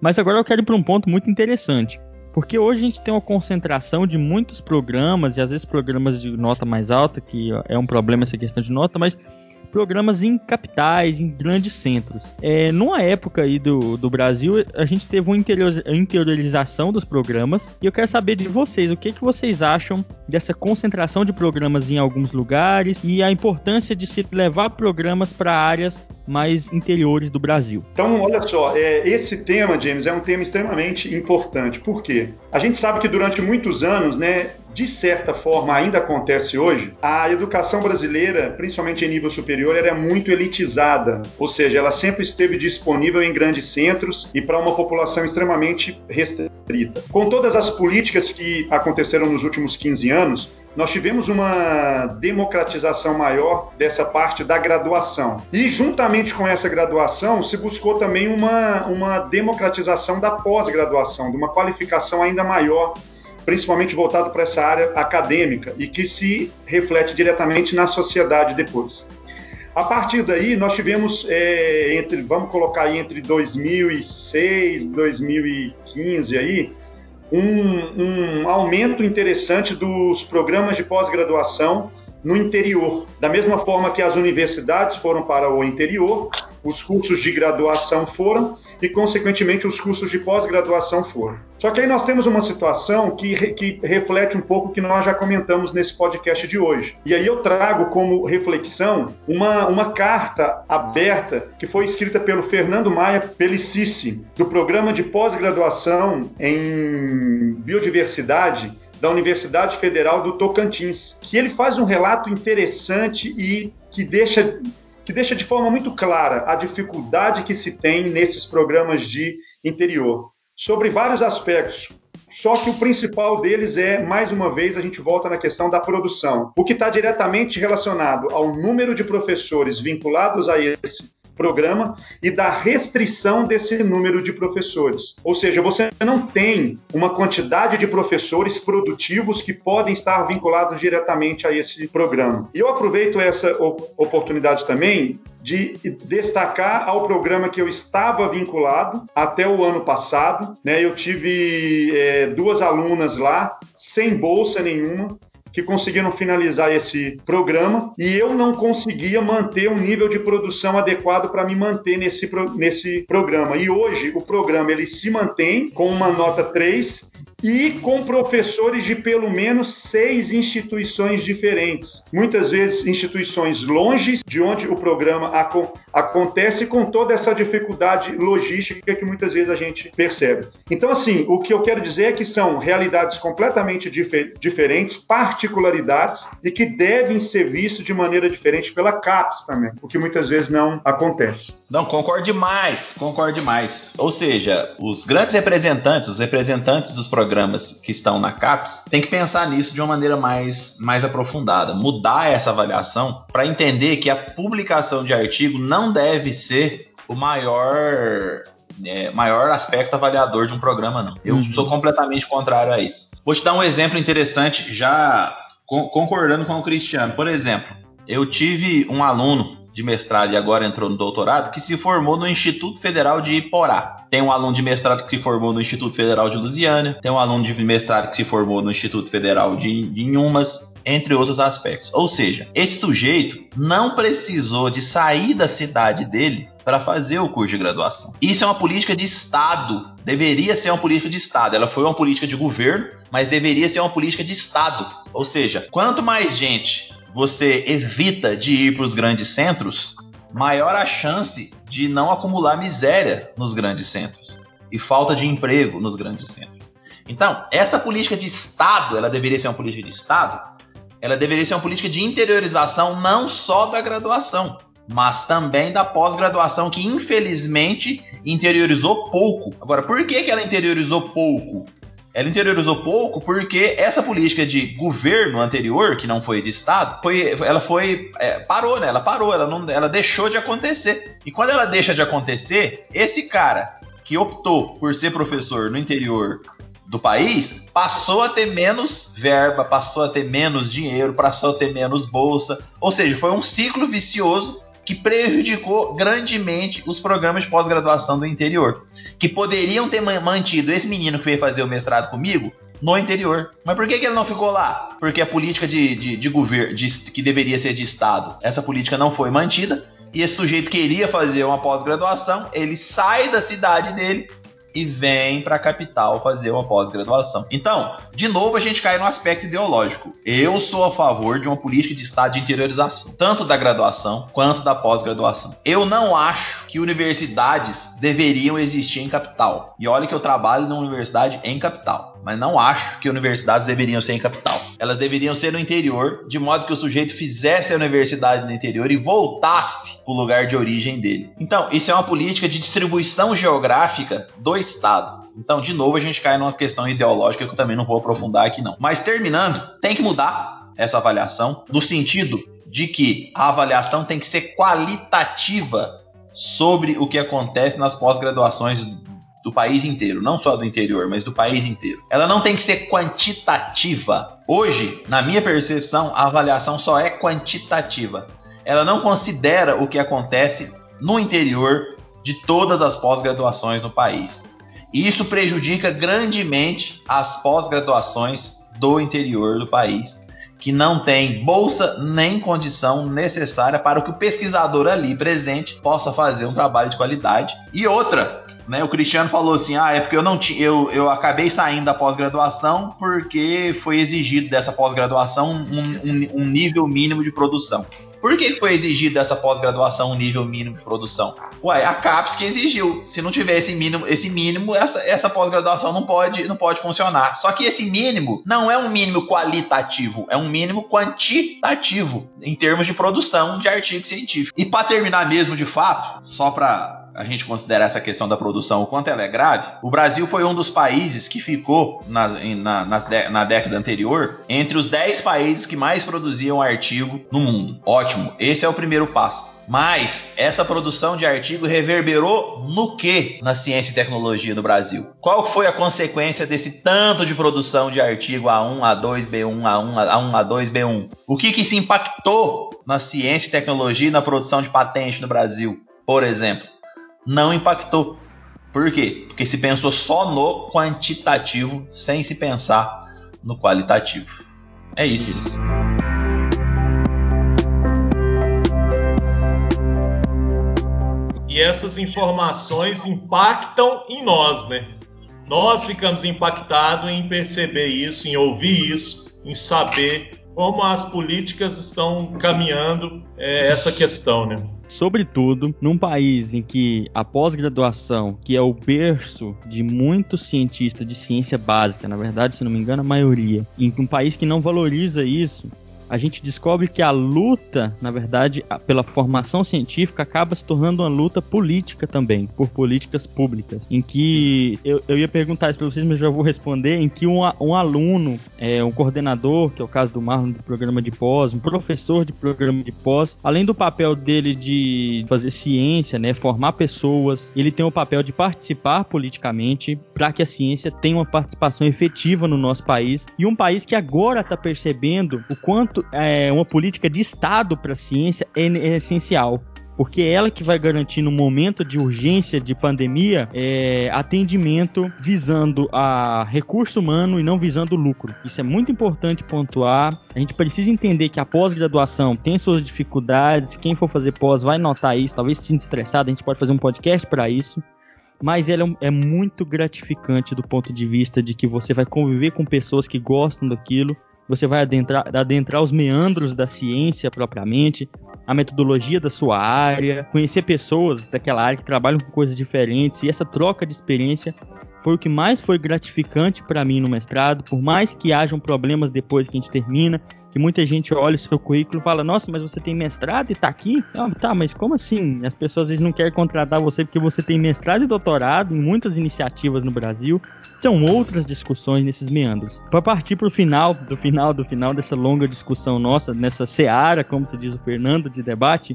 Mas agora eu quero ir para um ponto muito interessante. Porque hoje a gente tem uma concentração de muitos programas, e às vezes programas de nota mais alta, que é um problema essa questão de nota, mas programas em capitais, em grandes centros. É, numa época aí do, do Brasil, a gente teve uma interiorização dos programas e eu quero saber de vocês, o que, que vocês acham dessa concentração de programas em alguns lugares e a importância de se levar programas para áreas mais interiores do Brasil. Então, olha só, é, esse tema, James, é um tema extremamente importante. Por quê? A gente sabe que durante muitos anos, né, de certa forma ainda acontece hoje, a educação brasileira, principalmente em nível superior, era muito elitizada, ou seja, ela sempre esteve disponível em grandes centros e para uma população extremamente restrita. Com todas as políticas que aconteceram nos últimos 15 anos, nós tivemos uma democratização maior dessa parte da graduação. E, juntamente com essa graduação, se buscou também uma, uma democratização da pós-graduação, de uma qualificação ainda maior, principalmente voltado para essa área acadêmica e que se reflete diretamente na sociedade depois. A partir daí, nós tivemos, é, entre, vamos colocar aí entre 2006 e 2015 aí, um, um aumento interessante dos programas de pós-graduação no interior. Da mesma forma que as universidades foram para o interior, os cursos de graduação foram e, consequentemente, os cursos de pós-graduação foram. Só que aí nós temos uma situação que, que reflete um pouco o que nós já comentamos nesse podcast de hoje. E aí eu trago como reflexão uma, uma carta aberta que foi escrita pelo Fernando Maia Pelicici, do programa de pós-graduação em biodiversidade da Universidade Federal do Tocantins, que ele faz um relato interessante e que deixa que deixa de forma muito clara a dificuldade que se tem nesses programas de interior, sobre vários aspectos. Só que o principal deles é, mais uma vez, a gente volta na questão da produção, o que está diretamente relacionado ao número de professores vinculados a esse programa e da restrição desse número de professores. Ou seja, você não tem uma quantidade de professores produtivos que podem estar vinculados diretamente a esse programa. E eu aproveito essa oportunidade também de destacar ao programa que eu estava vinculado até o ano passado. Né? Eu tive é, duas alunas lá, sem bolsa nenhuma, que conseguiram finalizar esse programa e eu não conseguia manter um nível de produção adequado para me manter nesse, nesse programa. E hoje o programa ele se mantém com uma nota 3 e com professores de pelo menos seis instituições diferentes. Muitas vezes instituições longe de onde o programa aco acontece, com toda essa dificuldade logística que muitas vezes a gente percebe. Então, assim, o que eu quero dizer é que são realidades completamente difer diferentes, particularidades e que devem ser vistas de maneira diferente pela CAPES também, o que muitas vezes não acontece. Não, concordo demais, concordo demais. Ou seja, os grandes representantes, os representantes dos programas programas que estão na CAPES tem que pensar nisso de uma maneira mais, mais aprofundada, mudar essa avaliação para entender que a publicação de artigo não deve ser o maior é, maior aspecto avaliador de um programa, não. Eu uhum. sou completamente contrário a isso. Vou te dar um exemplo interessante, já concordando com o Cristiano. Por exemplo, eu tive um aluno de mestrado e agora entrou no doutorado, que se formou no Instituto Federal de Iporá. Tem um aluno de mestrado que se formou no Instituto Federal de Lusiana, tem um aluno de mestrado que se formou no Instituto Federal de, de Inhumas, entre outros aspectos. Ou seja, esse sujeito não precisou de sair da cidade dele para fazer o curso de graduação. Isso é uma política de Estado. Deveria ser uma política de Estado. Ela foi uma política de governo, mas deveria ser uma política de Estado. Ou seja, quanto mais gente você evita de ir para os grandes centros, maior a chance de não acumular miséria nos grandes centros e falta de emprego nos grandes centros. Então, essa política de Estado, ela deveria ser uma política de Estado, ela deveria ser uma política de interiorização não só da graduação, mas também da pós-graduação, que infelizmente interiorizou pouco. Agora, por que, que ela interiorizou pouco? ela interiorizou pouco porque essa política de governo anterior, que não foi de Estado, foi, ela foi. É, parou, né? Ela parou, ela, não, ela deixou de acontecer. E quando ela deixa de acontecer, esse cara que optou por ser professor no interior do país passou a ter menos verba, passou a ter menos dinheiro, passou a ter menos bolsa. Ou seja, foi um ciclo vicioso que prejudicou grandemente os programas de pós-graduação do interior, que poderiam ter mantido esse menino que veio fazer o mestrado comigo no interior. Mas por que, que ele não ficou lá? Porque a política de, de, de governo, de, que deveria ser de Estado, essa política não foi mantida. E esse sujeito queria fazer uma pós-graduação, ele sai da cidade dele e vem para a capital fazer uma pós-graduação. Então, de novo, a gente cai no aspecto ideológico. Eu sou a favor de uma política de estado de interiorização, tanto da graduação quanto da pós-graduação. Eu não acho que universidades deveriam existir em capital. E olha que eu trabalho numa universidade em capital mas não acho que universidades deveriam ser em capital. Elas deveriam ser no interior, de modo que o sujeito fizesse a universidade no interior e voltasse para o lugar de origem dele. Então, isso é uma política de distribuição geográfica do Estado. Então, de novo, a gente cai numa questão ideológica que eu também não vou aprofundar aqui, não. Mas terminando, tem que mudar essa avaliação no sentido de que a avaliação tem que ser qualitativa sobre o que acontece nas pós-graduações do país inteiro, não só do interior, mas do país inteiro. Ela não tem que ser quantitativa. Hoje, na minha percepção, a avaliação só é quantitativa. Ela não considera o que acontece no interior de todas as pós-graduações no país. E isso prejudica grandemente as pós-graduações do interior do país, que não tem bolsa nem condição necessária para que o pesquisador ali presente possa fazer um trabalho de qualidade. E outra, né, o Cristiano falou assim: ah, é porque eu não tinha. Eu, eu acabei saindo da pós-graduação porque foi exigido dessa pós-graduação um, um, um, nível mínimo de produção. Por que foi exigido essa pós-graduação um nível mínimo de produção? Ué, a CAPES que exigiu. Se não tiver esse mínimo, esse mínimo, essa, essa pós-graduação não pode, não pode funcionar. Só que esse mínimo não é um mínimo qualitativo, é um mínimo quantitativo em termos de produção de artigo científico. E para terminar mesmo de fato, só para a gente considerar essa questão da produção, o quanto ela é grave, o Brasil foi um dos países que ficou na, na, na década anterior entre os 10 países que mais produziam artigo no mundo. Ótimo, esse é o primeiro passo. Mas essa produção de artigo reverberou no que na ciência e tecnologia do Brasil? Qual foi a consequência desse tanto de produção de artigo A1, A2, B1, A1, A1, A2, B1? O que que se impactou na ciência e tecnologia e na produção de patente no Brasil, por exemplo? Não impactou. Por quê? Porque se pensou só no quantitativo sem se pensar no qualitativo. É isso. E essas informações impactam em nós, né? Nós ficamos impactados em perceber isso, em ouvir isso, em saber como as políticas estão caminhando é, essa questão, né? Sobretudo num país em que a pós-graduação, que é o berço de muitos cientistas de ciência básica, na verdade, se não me engano, a maioria, em um país que não valoriza isso, a gente descobre que a luta, na verdade, pela formação científica acaba se tornando uma luta política também, por políticas públicas. Em que eu, eu ia perguntar isso para vocês, mas já vou responder, em que um, um aluno, é, um coordenador, que é o caso do Marlon do programa de pós, um professor de programa de pós, além do papel dele de fazer ciência, né, formar pessoas, ele tem o papel de participar politicamente para que a ciência tenha uma participação efetiva no nosso país e um país que agora está percebendo o quanto é, uma política de Estado para a ciência é, é, essencial. Porque é ela que vai garantir, no momento de urgência de pandemia, é, atendimento visando a recurso humano e não visando lucro. Isso é muito importante pontuar. A gente precisa entender que a pós-graduação tem suas dificuldades. Quem for fazer pós vai notar isso. Talvez se estressado, a gente pode fazer um podcast para isso mas ela é, é, muito gratificante do ponto de vista de que você vai conviver com pessoas que gostam daquilo, você vai adentrar, adentrar os meandros da ciência propriamente, a metodologia da sua área, conhecer pessoas daquela área que trabalham com coisas diferentes, e essa troca de experiência foi o que mais foi gratificante para mim no mestrado, por mais que hajam problemas depois que a gente termina, que muita gente olha o seu currículo e fala, nossa, mas você tem mestrado e tá aqui? Ah, tá, mas como assim? As pessoas às vezes não querem contratar você porque você tem mestrado e doutorado em muitas iniciativas no Brasil. São outras discussões nesses meandros. Para partir para o final, do final, do final dessa longa discussão nossa, nessa seara, como se diz o Fernando, de debate,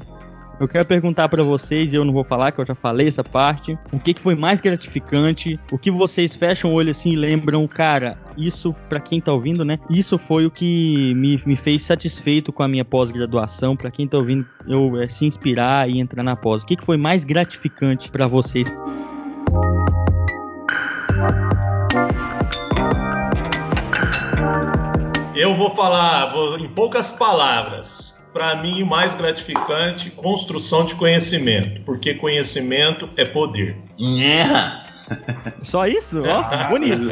eu quero perguntar para vocês, e eu não vou falar, que eu já falei essa parte, o que, que foi mais gratificante, o que vocês fecham o olho assim e lembram, cara, isso, para quem tá ouvindo, né? Isso foi o que me, me fez satisfeito com a minha pós-graduação, para quem tá ouvindo, eu é, se inspirar e entrar na pós. O que, que foi mais gratificante para vocês? Eu vou falar vou, em poucas palavras para mim, o mais gratificante, construção de conhecimento, porque conhecimento é poder. Yeah. Só isso? Ó, oh, [LAUGHS] bonito.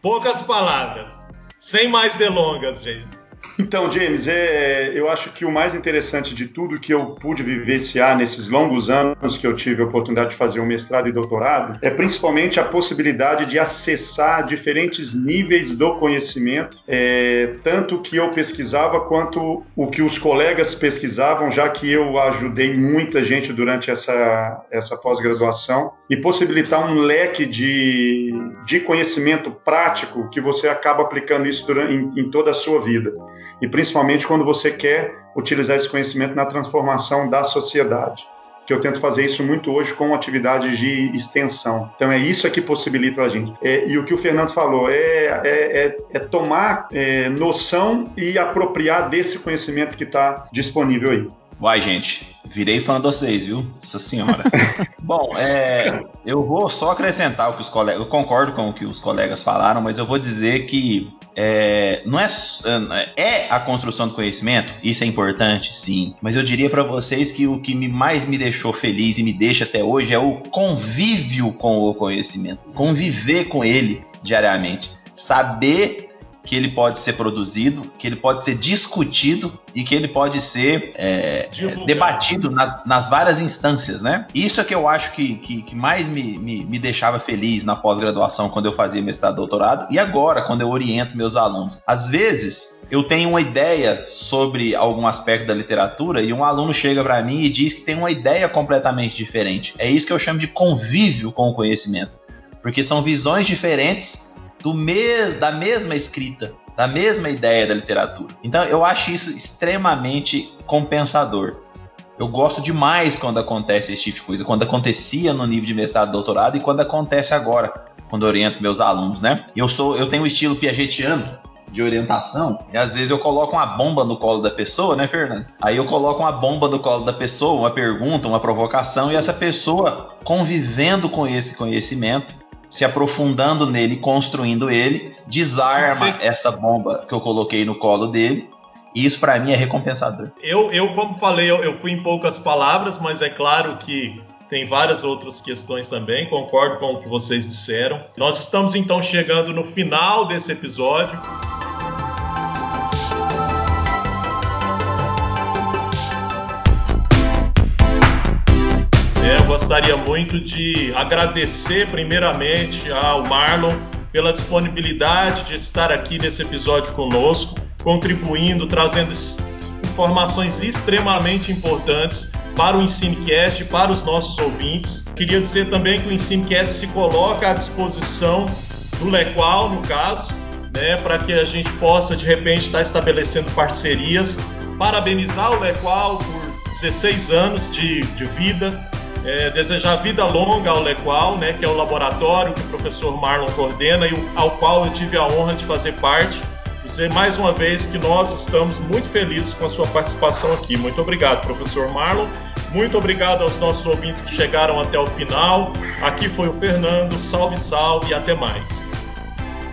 Poucas palavras. Sem mais delongas, gente. Então, James, é, eu acho que o mais interessante de tudo que eu pude vivenciar nesses longos anos que eu tive a oportunidade de fazer um mestrado e doutorado é principalmente a possibilidade de acessar diferentes níveis do conhecimento, é, tanto que eu pesquisava quanto o que os colegas pesquisavam, já que eu ajudei muita gente durante essa, essa pós-graduação, e possibilitar um leque de, de conhecimento prático que você acaba aplicando isso durante, em, em toda a sua vida e principalmente quando você quer utilizar esse conhecimento na transformação da sociedade. Que eu tento fazer isso muito hoje com atividades de extensão. Então é isso que possibilita a gente. É, e o que o Fernando falou é, é, é, é tomar é, noção e apropriar desse conhecimento que está disponível aí. Uai, gente, virei fã de vocês, viu? Nossa senhora. [LAUGHS] Bom, é, eu vou só acrescentar o que os colegas. Eu concordo com o que os colegas falaram, mas eu vou dizer que é, não é, é a construção do conhecimento, isso é importante, sim. Mas eu diria para vocês que o que me, mais me deixou feliz e me deixa até hoje é o convívio com o conhecimento, conviver com ele diariamente, saber que ele pode ser produzido, que ele pode ser discutido e que ele pode ser é, é, debatido nas, nas, várias instâncias, né? Isso é que eu acho que, que, que mais me, me, me, deixava feliz na pós-graduação quando eu fazia mestrado e doutorado e agora quando eu oriento meus alunos. Às vezes eu tenho uma ideia sobre algum aspecto da literatura e um aluno chega para mim e diz que tem uma ideia completamente diferente. É isso que eu chamo de convívio com o conhecimento, porque são visões diferentes do mes da mesma escrita, da mesma ideia da literatura. Então eu acho isso extremamente compensador. Eu gosto demais quando acontece esse tipo de coisa, quando acontecia no nível de mestrado doutorado e quando acontece agora, quando oriento meus alunos, né? Eu sou, eu tenho um estilo piagetiano de orientação, e às vezes eu coloco uma bomba no colo da pessoa, né, Fernando? Aí eu coloco uma bomba no colo da pessoa, uma pergunta, uma provocação, e essa pessoa convivendo com esse conhecimento, se aprofundando nele, construindo ele, desarma Sim, essa bomba que eu coloquei no colo dele. E isso para mim é recompensador. Eu, eu como falei, eu, eu fui em poucas palavras, mas é claro que tem várias outras questões também, concordo com o que vocês disseram. Nós estamos então chegando no final desse episódio. Gostaria muito de agradecer primeiramente ao Marlon pela disponibilidade de estar aqui nesse episódio conosco, contribuindo, trazendo informações extremamente importantes para o Ensinecast e para os nossos ouvintes. Queria dizer também que o Ensinecast se coloca à disposição do Lequal, no caso, né, para que a gente possa de repente estar estabelecendo parcerias. Parabenizar o Lequal por 16 anos de, de vida, é, desejar vida longa ao Lequal, né, que é o laboratório que o professor Marlon coordena e ao qual eu tive a honra de fazer parte. Dizer mais uma vez que nós estamos muito felizes com a sua participação aqui. Muito obrigado, professor Marlon. Muito obrigado aos nossos ouvintes que chegaram até o final. Aqui foi o Fernando. Salve, salve e até mais.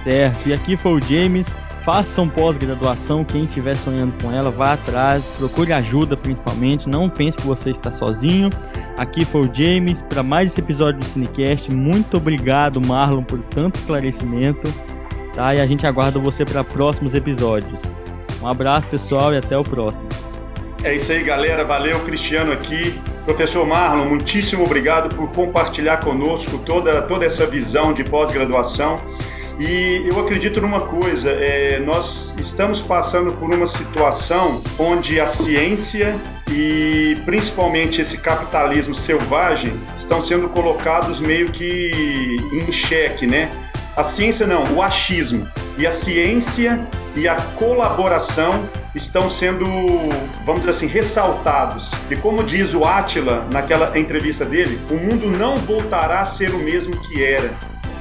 Certo, e aqui foi o James. Façam pós-graduação, quem estiver sonhando com ela, vá atrás, procure ajuda principalmente, não pense que você está sozinho. Aqui foi o James para mais esse episódio do Cinecast. Muito obrigado, Marlon, por tanto esclarecimento. Tá? E a gente aguarda você para próximos episódios. Um abraço, pessoal, e até o próximo. É isso aí, galera. Valeu, Cristiano aqui. Professor Marlon, muitíssimo obrigado por compartilhar conosco toda, toda essa visão de pós-graduação. E eu acredito numa coisa: é, nós estamos passando por uma situação onde a ciência e principalmente esse capitalismo selvagem estão sendo colocados meio que em xeque, né? A ciência não, o achismo. E a ciência e a colaboração estão sendo, vamos dizer assim, ressaltados. E como diz o Átila naquela entrevista dele, o mundo não voltará a ser o mesmo que era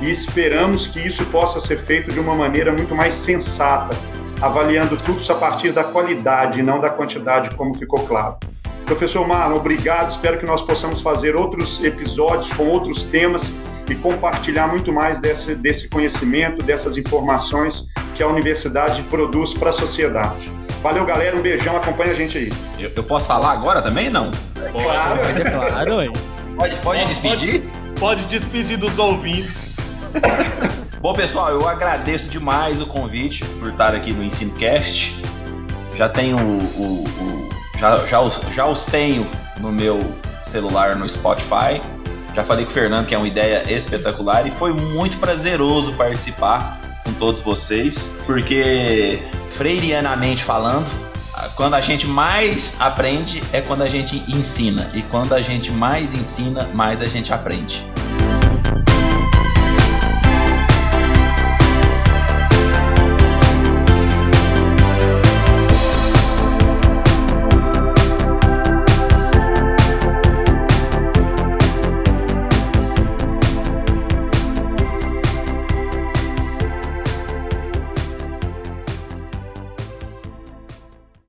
e esperamos que isso possa ser feito de uma maneira muito mais sensata, avaliando tudo a partir da qualidade e não da quantidade, como ficou claro. Professor Marlon, obrigado. Espero que nós possamos fazer outros episódios com outros temas e compartilhar muito mais desse, desse conhecimento, dessas informações que a universidade produz para a sociedade. Valeu, galera. Um beijão. Acompanha a gente aí. Eu, eu posso falar agora também? Não? Claro, é claro. Pode, pode despedir? Pode, pode despedir dos ouvintes. Bom, pessoal, eu agradeço demais o convite por estar aqui no EnsinoCast. Já tenho o, o, o já, já, os, já os tenho no meu celular no Spotify. Já falei com o Fernando que é uma ideia espetacular e foi muito prazeroso participar com todos vocês, porque freirianamente falando, quando a gente mais aprende é quando a gente ensina e quando a gente mais ensina, mais a gente aprende.